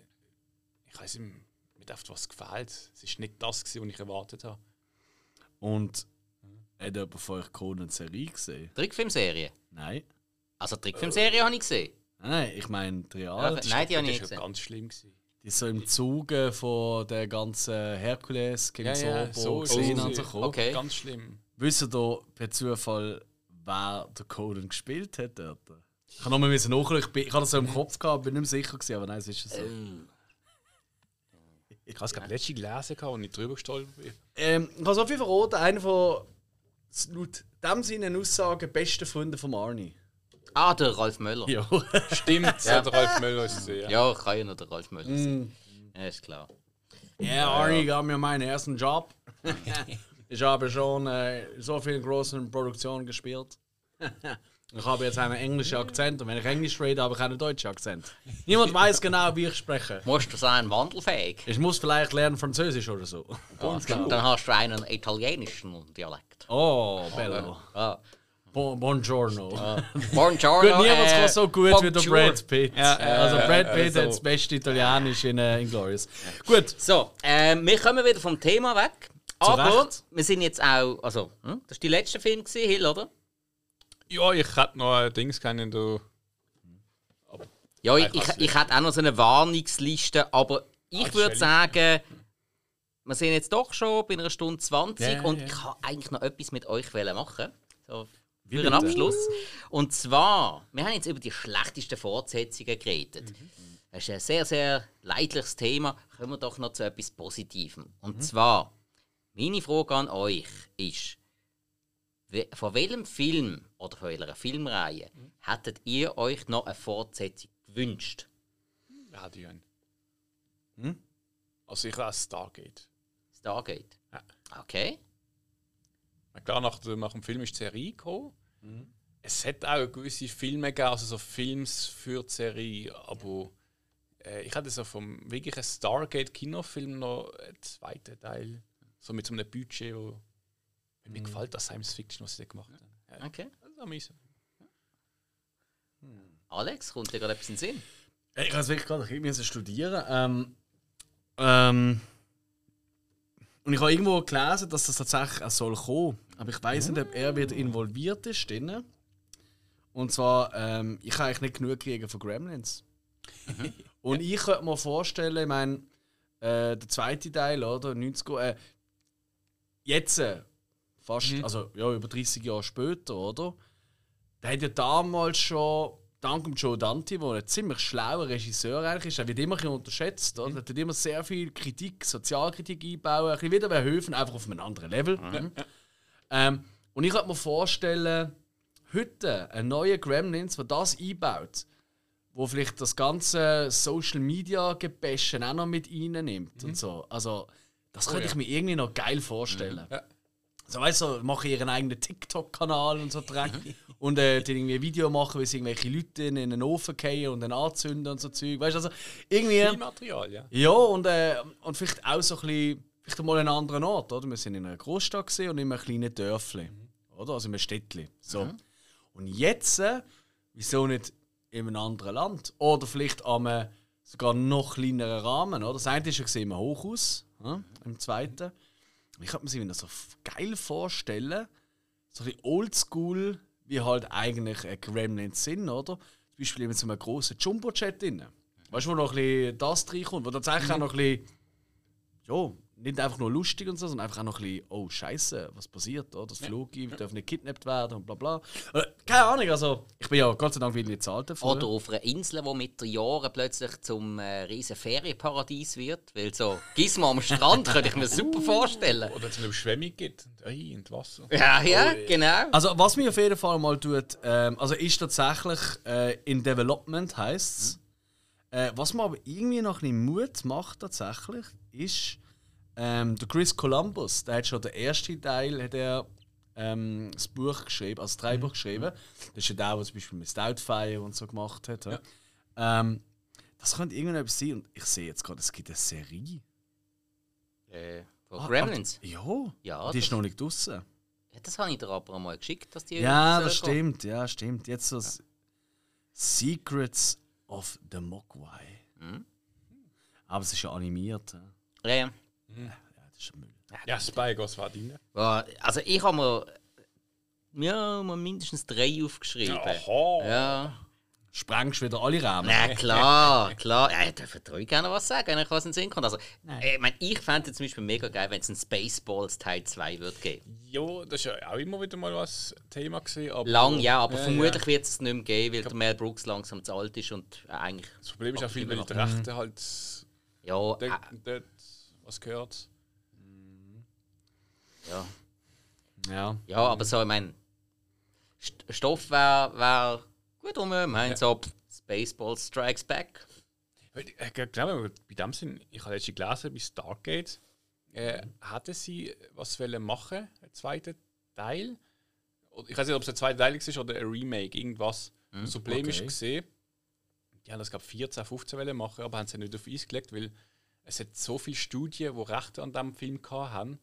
ich weiß nicht, mir hat was gefällt. Es ist nicht das gewesen, was ich erwartet habe. Und hat jemand von euch Conan-Serie gesehen? Trickfilmserie? Nein. Also Trickfilmserie habe ich gesehen. Nein, ich meine Real. Ja, nein, die habe ich nicht gesehen. ganz schlimm gewesen. Die ist so im Zuge von der ganzen Herkules gegen ja, ja, so gesehen und so gekommen. Okay. Ganz schlimm. Wisst ihr per Zufall, wer der Conan gespielt hat dort? Ich habe nochmal nachschauen. Ich, ich habe das so im Kopf gehabt, bin nicht mehr sicher gewesen, aber nein, es ist so. Ähm. Ich habe es gerade letztens gelesen und nicht drüber gestolpert bin. Ähm, ich habe so viel verraten. Einer von laut dem seinen Aussagen besten Freunden von Arnie. Ah, der Ralf Möller. Ja. Stimmt, ja. der Ralf Möller ist es. Ja, ja kann ja noch der Ralf Möller sein. Mm. Ja, ist klar. Ja, Arnie gab mir meinen ersten Job. ich habe schon äh, so vielen großen Produktionen gespielt. Ich habe jetzt einen englischen Akzent und wenn ich Englisch rede, habe ich einen deutschen Akzent. Niemand weiß genau, wie ich spreche. Musst du sein wandelfähig? Ich muss vielleicht lernen Französisch oder so. Oh, dann, dann, hast du einen italienischen Dialekt. Oh, bello. Ah. Bon, buongiorno. Ah. Buongiorno. gut, niemand kann so gut bonjour. wie der Brad Pitt. Ja, also Brad Pitt hat das beste Italienisch in uh, Inglourious. Gut. So, äh, wir kommen wieder vom Thema weg. Aber wir sind jetzt auch, also, hm, das war der letzte Film, gewesen, Hill, oder? Ja, ich hätte noch ein Dings kennen, du. Ja, ich, ich, ich hätte auch noch so eine Warnungsliste, aber ich ah, würde sagen, wir sind jetzt doch schon bei einer Stunde 20 ja, und ja. ich kann eigentlich noch etwas mit euch machen. So, für einen Abschluss. Und zwar, wir haben jetzt über die schlechtesten Fortsetzungen geredet. Mhm. Das ist ein sehr, sehr leidliches Thema. Kommen wir doch noch zu etwas Positivem. Und mhm. zwar, meine Frage an euch ist, von welchem Film oder von welcher Filmreihe mhm. hättet ihr euch noch eine Fortsetzung gewünscht? Ja, die hm? Also ich weiß Stargate. Stargate? Ja. Okay. Klar, nach, nach dem Film ist die Serie gekommen. Mhm. Es hat auch gewisse Filme gegeben, also so Films für die Serie, aber äh, ich hatte so vom wirklichen Stargate-Kinofilm noch einen zweiten Teil. So mit so einem Budget, wo mhm. mir gefällt das Science Fiction, was sie da gemacht haben. Ja. Okay. Das ist amüsant. Hm. Alex, kommt dir gerade etwas in den Sinn? Ich kann es wirklich gerade, ich muss studieren. Ähm, ähm, und ich habe irgendwo gelesen, dass das tatsächlich auch soll kommen. Aber ich weiß nicht, ob er wieder involviert ist. Drin. Und zwar, ähm, ich kann eigentlich nicht genug kriegen von Gremlins. und ich könnte mir vorstellen, ich meine, äh, der zweite Teil, oder? 90, äh, jetzt, äh, fast, mhm. also ja, über 30 Jahre später, oder? Der hat ja damals schon dank dem Joe Dante, der ein ziemlich schlauer Regisseur eigentlich ist, er wird immer ein unterschätzt. Oder? Mhm. Er hat immer sehr viel Kritik, Sozialkritik einbauen, ein bisschen wieder bei Höfen, einfach auf einem anderen Level. Mhm. Ähm, und ich kann mir vorstellen, heute ein neuer Gremlins, der das einbaut, wo vielleicht das ganze Social Media Gebäschen auch noch mit reinnimmt mhm. und so. Also, das könnte oh, ja. ich mir irgendwie noch geil vorstellen. Mhm. Ja. Also, weißt du, mache ihren eigenen TikTok-Kanal und so Dreck. und äh, die irgendwie ein Video machen, wie sie irgendwelche Leute in einen Ofen fallen und dann anzünden und so Zeug. Weißt du, also irgendwie. Viel Material, ja. Ja, und, äh, und vielleicht auch so ein bisschen, vielleicht mal einen anderen Ort, oder? Wir sind in einer Großstadt gesehen und in einem kleinen Dörfli, mhm. oder? Also in einem Städtli. So. Mhm. Und jetzt, äh, wieso nicht in einem anderen Land? Oder vielleicht an einem sogar noch kleineren Rahmen, oder? Das eine ist ja im Hochhaus, ja? im zweiten. Ich kann mir das so geil vorstellen, so ein bisschen oldschool, wie halt eigentlich ein Gremlins sind, oder? Zum Beispiel mit so einem grossen Jumbo-Jet drin. Weißt du, wo noch ein bisschen das reinkommt, wo tatsächlich mhm. auch noch ein bisschen ja, nicht einfach nur lustig und so, sondern einfach auch noch ein bisschen, oh Scheiße, was passiert da? Das Flug, wir dürfen nicht kidnappt werden und bla bla. Oder, keine Ahnung, also ich bin ja Gott sei Dank wieder nicht zahlt dafür. Oder auf einer Insel, die mit den Jahren plötzlich zum äh, riesen Ferienparadies wird. Weil so Gizmo am Strand könnte ich mir super vorstellen. Oder es eine Überschwemmung gibt. Und Ei, und Wasser. Ja, ja, genau. Also was mir auf jeden Fall mal tut, ähm, also ist tatsächlich äh, in Development heißt Äh, was mir aber irgendwie noch ein bisschen Mut macht tatsächlich, ist ähm, der Chris Columbus. Der hat schon den ersten Teil hat er, ähm, das Buch geschrieben, also das Drehbuch geschrieben. Das ist ja der, der zum Beispiel mit Doubtfire und so gemacht hat. Ja. Ähm, das könnte irgendetwas sein und ich sehe jetzt gerade, es gibt eine Serie. Äh, von Ah, Gremlins. aber- Ja, Ja, die ist noch nicht draußen. Ja, das habe ich dir aber einmal geschickt, dass die. Ja, das stimmt, ja, stimmt. Jetzt so das Secrets of the Mogwai. Mhm. Aber es ist ja animiert. Ja, Ja, ja. ja das ist Müll. Ja, Spygos war drin. Ja, Also ich habe mir, ja, mal mindestens drei aufgeschrieben. Aha. Ja. Sprengst wieder alle Rahmen. Na klar, klar. Ja, ich darf dir gerne was sagen, wenn ich was in den Sinn kommt. Also, äh, ich, mein, ich fände es zum Beispiel mega geil, wenn es ein Spaceballs Teil 2 würde geben. Ja, das ist ja auch immer wieder mal was Thema gewesen. Aber Lang, ja, aber Ja, vermutlich wird es nicht mehr geben, weil der Mel Brooks langsam zu alt ist und eigentlich. Das Problem ist auch viel, weil die. Rechte halt Ja, dort, äh, dort was gehört. ja. Ja. ja, aber so, ich meine, St Stoff wäre wär gut um. Ich meine, so pff, Spaceballs Strikes Back. Weil, äh, Genau, bei dem Sinn, ich habe letztens gelesen, bei Stargate äh, hatten sie was wollen machen, einen zweiten Teil. Ich weiß nicht, ob es ein zweiter Teil ist oder ein Remake, irgendwas. das Problem ist okay. gesehen, die haben das glaube 14, 15 wollen machen, aber haben sie nicht auf Eis gelegt, weil es hat so viele Studien, die Rechte an diesem Film haben,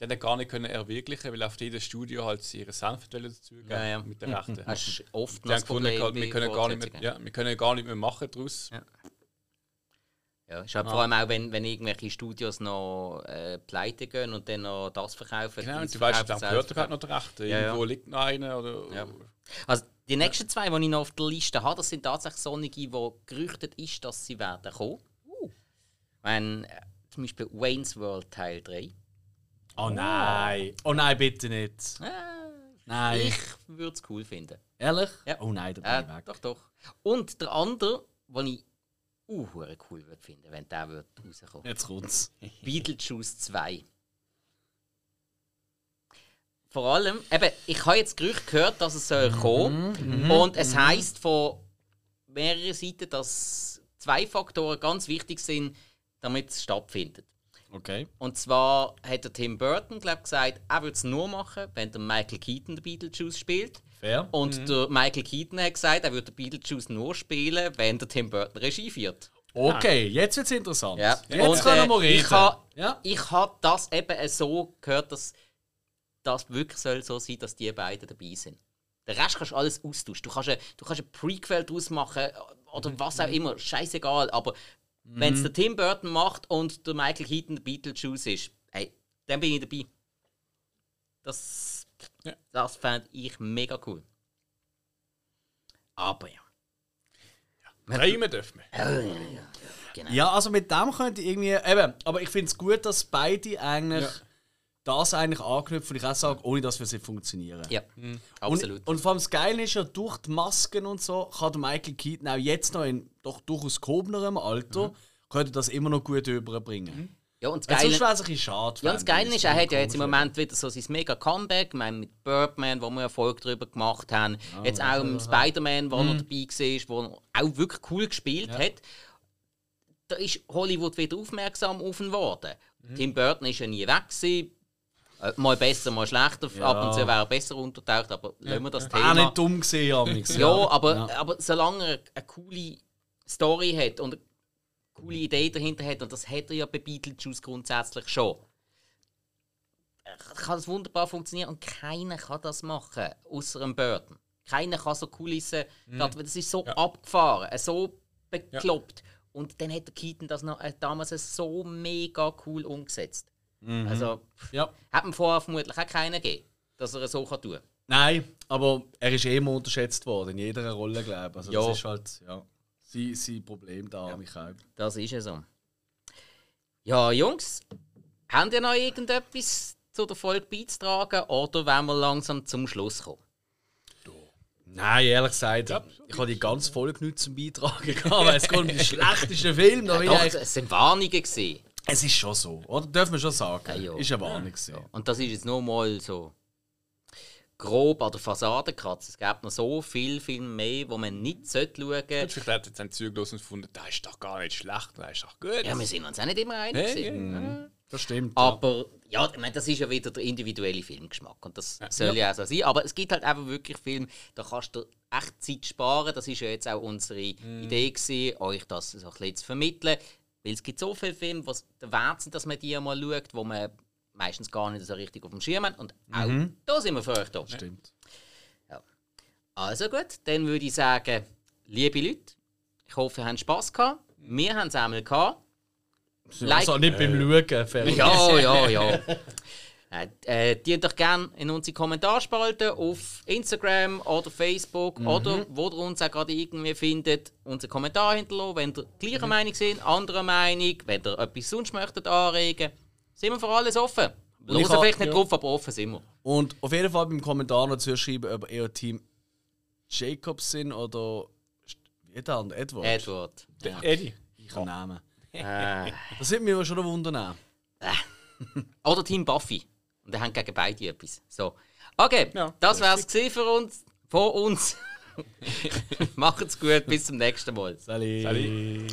die haben gar nicht können erwirklichen, weil auf jedes Studio halt ihre Senf dazugeben Ja, ja. mit den Rechten. Das ist oft Die das Problem. wir bei können, gar nicht mehr, ja, wir können gar nicht mehr machen daraus. Ja. Ja, ist halt vor allem auch, wenn, wenn irgendwelche Studios noch äh, pleite gehen und dann noch das verkaufen. Genau, und du weißt, das gehört gerade noch der Rechte. Ja, ja. Irgendwo liegt noch einer. Oder, Ja. Also die nächsten zwei, die ich noch auf der Liste habe, das sind tatsächlich solche, die gerüchtet ist, dass sie werden kommen. Wenn, äh, zum Beispiel Wayne's World Teil 3. Oh nein. Oh nein, bitte nicht. Äh, Nein. ich würde es cool finden. Ehrlich? Ja. Oh nein, bin Äh, ich weg. doch, doch. Und der andere, den ich uh, cool würde finden, wenn der wird rauskommen. Jetzt kommt's. Beetlejuice 2. Vor allem, eben, ich habe jetzt Gerüchte gehört, dass es soll kommen und es heißt von mehreren Seiten, dass zwei Faktoren ganz wichtig sind, damit es stattfindet. Okay. Und zwar hat der Tim Burton glaub, gesagt, er würde es nur machen, wenn der Michael Keaton den Beetlejuice spielt. Fair. Und der Michael Keaton hat gesagt, er würde den Beetlejuice nur spielen, wenn der Tim Burton Regie führt. Okay, jetzt wird's interessant. Ja. Jetzt Und, können wir äh, reden. Ich habe ja. ich ha das eben so gehört, dass das wirklich soll so sein, dass die beiden dabei sind. Den Rest kannst du alles austauschen. Du kannst ein, du kannst ein Prequel daraus machen oder was auch immer, scheißegal. Aber wenn es der Tim Burton macht und der Michael Keaton der Beetlejuice ist, hey, dann bin ich dabei. Das, Ja. das fände ich mega cool. Aber ja. Träumen dürfen wir. Genau. Ja, also mit dem könnte ich irgendwie. Eben, aber ich finde es gut, dass beide eigentlich Ja. Das eigentlich anknüpfen, ich auch sage, ohne dass wir sie funktionieren. Ja, absolut. Und, und vor allem das Geile ist ja, durch die Masken und so kann der Michael Keaton auch jetzt noch in doch durchaus gehobenerem Alter könnte das immer noch gut überbringen. ja, und das Geile, sonst wäre es ein bisschen schade. Ja, und das Geile ist, er hat ja jetzt im Moment wieder so sein mega Comeback. Ich meine, mit Birdman, wo wir Erfolg darüber gemacht haben. jetzt auch im Spider-Man, wo er dabei war, wo er auch wirklich cool gespielt hat. Da ist Hollywood wieder aufmerksam auf ihn geworden. Tim Burton ist ja nie weg. Gewesen. Äh, Mal besser, mal schlechter. Ab und zu wäre er besser untertaucht, aber lassen wir das Auch Thema. nicht dumm gesehen, Amix. Ja, aber, Ja. aber solange er eine coole Story hat und eine coole Idee dahinter hat, und das hat er ja bei Beetlejuice grundsätzlich schon, kann das wunderbar funktionieren und keiner kann das machen, außer einem Burton. Keiner kann so Kulissen, grad, weil das ist so abgefahren, äh, so bekloppt. Und dann hat der Keaton das noch, äh, damals so mega cool umgesetzt. Also, Ja. hat man vorher vermutlich auch keinen gegeben, dass er es so kann tun kann. Nein, aber er ist eh immer unterschätzt worden, in jeder Rolle, glaube ich. Also Ja. das ist halt, ja, sein, sein Problem da, Michael. Das ist ja so. Ja, Jungs, habt ihr noch irgendetwas zu der Folge beizutragen oder wollen wir langsam zum Schluss kommen? Nein, ehrlich gesagt, ich habe die ganze Folge nicht zum Beitragen gehabt, weil es geht um den schlechtesten Film. Da ich Doch, eigentlich- es sind Warnungen gewesen. Es ist schon so, oder? Dürfen wir schon sagen. Ja, ja. Ist eine Warnung. gewesen. Und das ist jetzt nur mal so grob an der Fassade gekratzt. Es gibt noch so viel, viel mehr, wo man nicht sollte schauen Und sollte. vielleicht hat jetzt ein Zug los und gefunden, das ist doch gar nicht schlecht, das ist doch gut. Ja, wir sind uns auch nicht immer einig. Hey, Das stimmt. ja. Aber ja, ich meine, das ist ja wieder der individuelle Filmgeschmack und das soll ja. auch so sein. Aber es gibt halt einfach wirklich Filme, da kannst du echt Zeit sparen. Das ist ja jetzt auch unsere Idee gewesen, euch das so ein bisschen zu vermitteln. Weil es gibt so viele Filme, was der wert sind, dass man die mal schaut, wo man meistens gar nicht so richtig auf dem Schirm hat. Und auch da sind wir für euch da. Stimmt. Also gut, dann würde ich sagen, liebe Leute, ich hoffe, ihr habt Spass gehabt. Wir haben es einmal gehabt. Like- Also nicht beim Schauen. Fertig. Ja, ja, ja. Äh, äh, die doch gerne in unsere Kommentarspalte auf Instagram oder Facebook oder wo ihr uns auch gerade irgendwie findet, unseren Kommentar hinterlassen. Wenn ihr gleicher Meinung sind, anderer Meinung, wenn ihr etwas sonst möchtet anregen, sind wir für alles offen. hab- vielleicht nicht ja. drauf, aber offen sind wir. Und auf jeden Fall beim Kommentar noch zuschreiben, ob ihr Team Jacobs sind oder wie der andere, Edward. Edward. Der Eddie. Ich kann Namen. Äh, Das mich aber schon wundern. oder Team Buffy. Und er hat gegen beide etwas. So. Okay, ja, das war es für uns. Von uns. Macht's gut, bis zum nächsten Mal. Salut. Salut.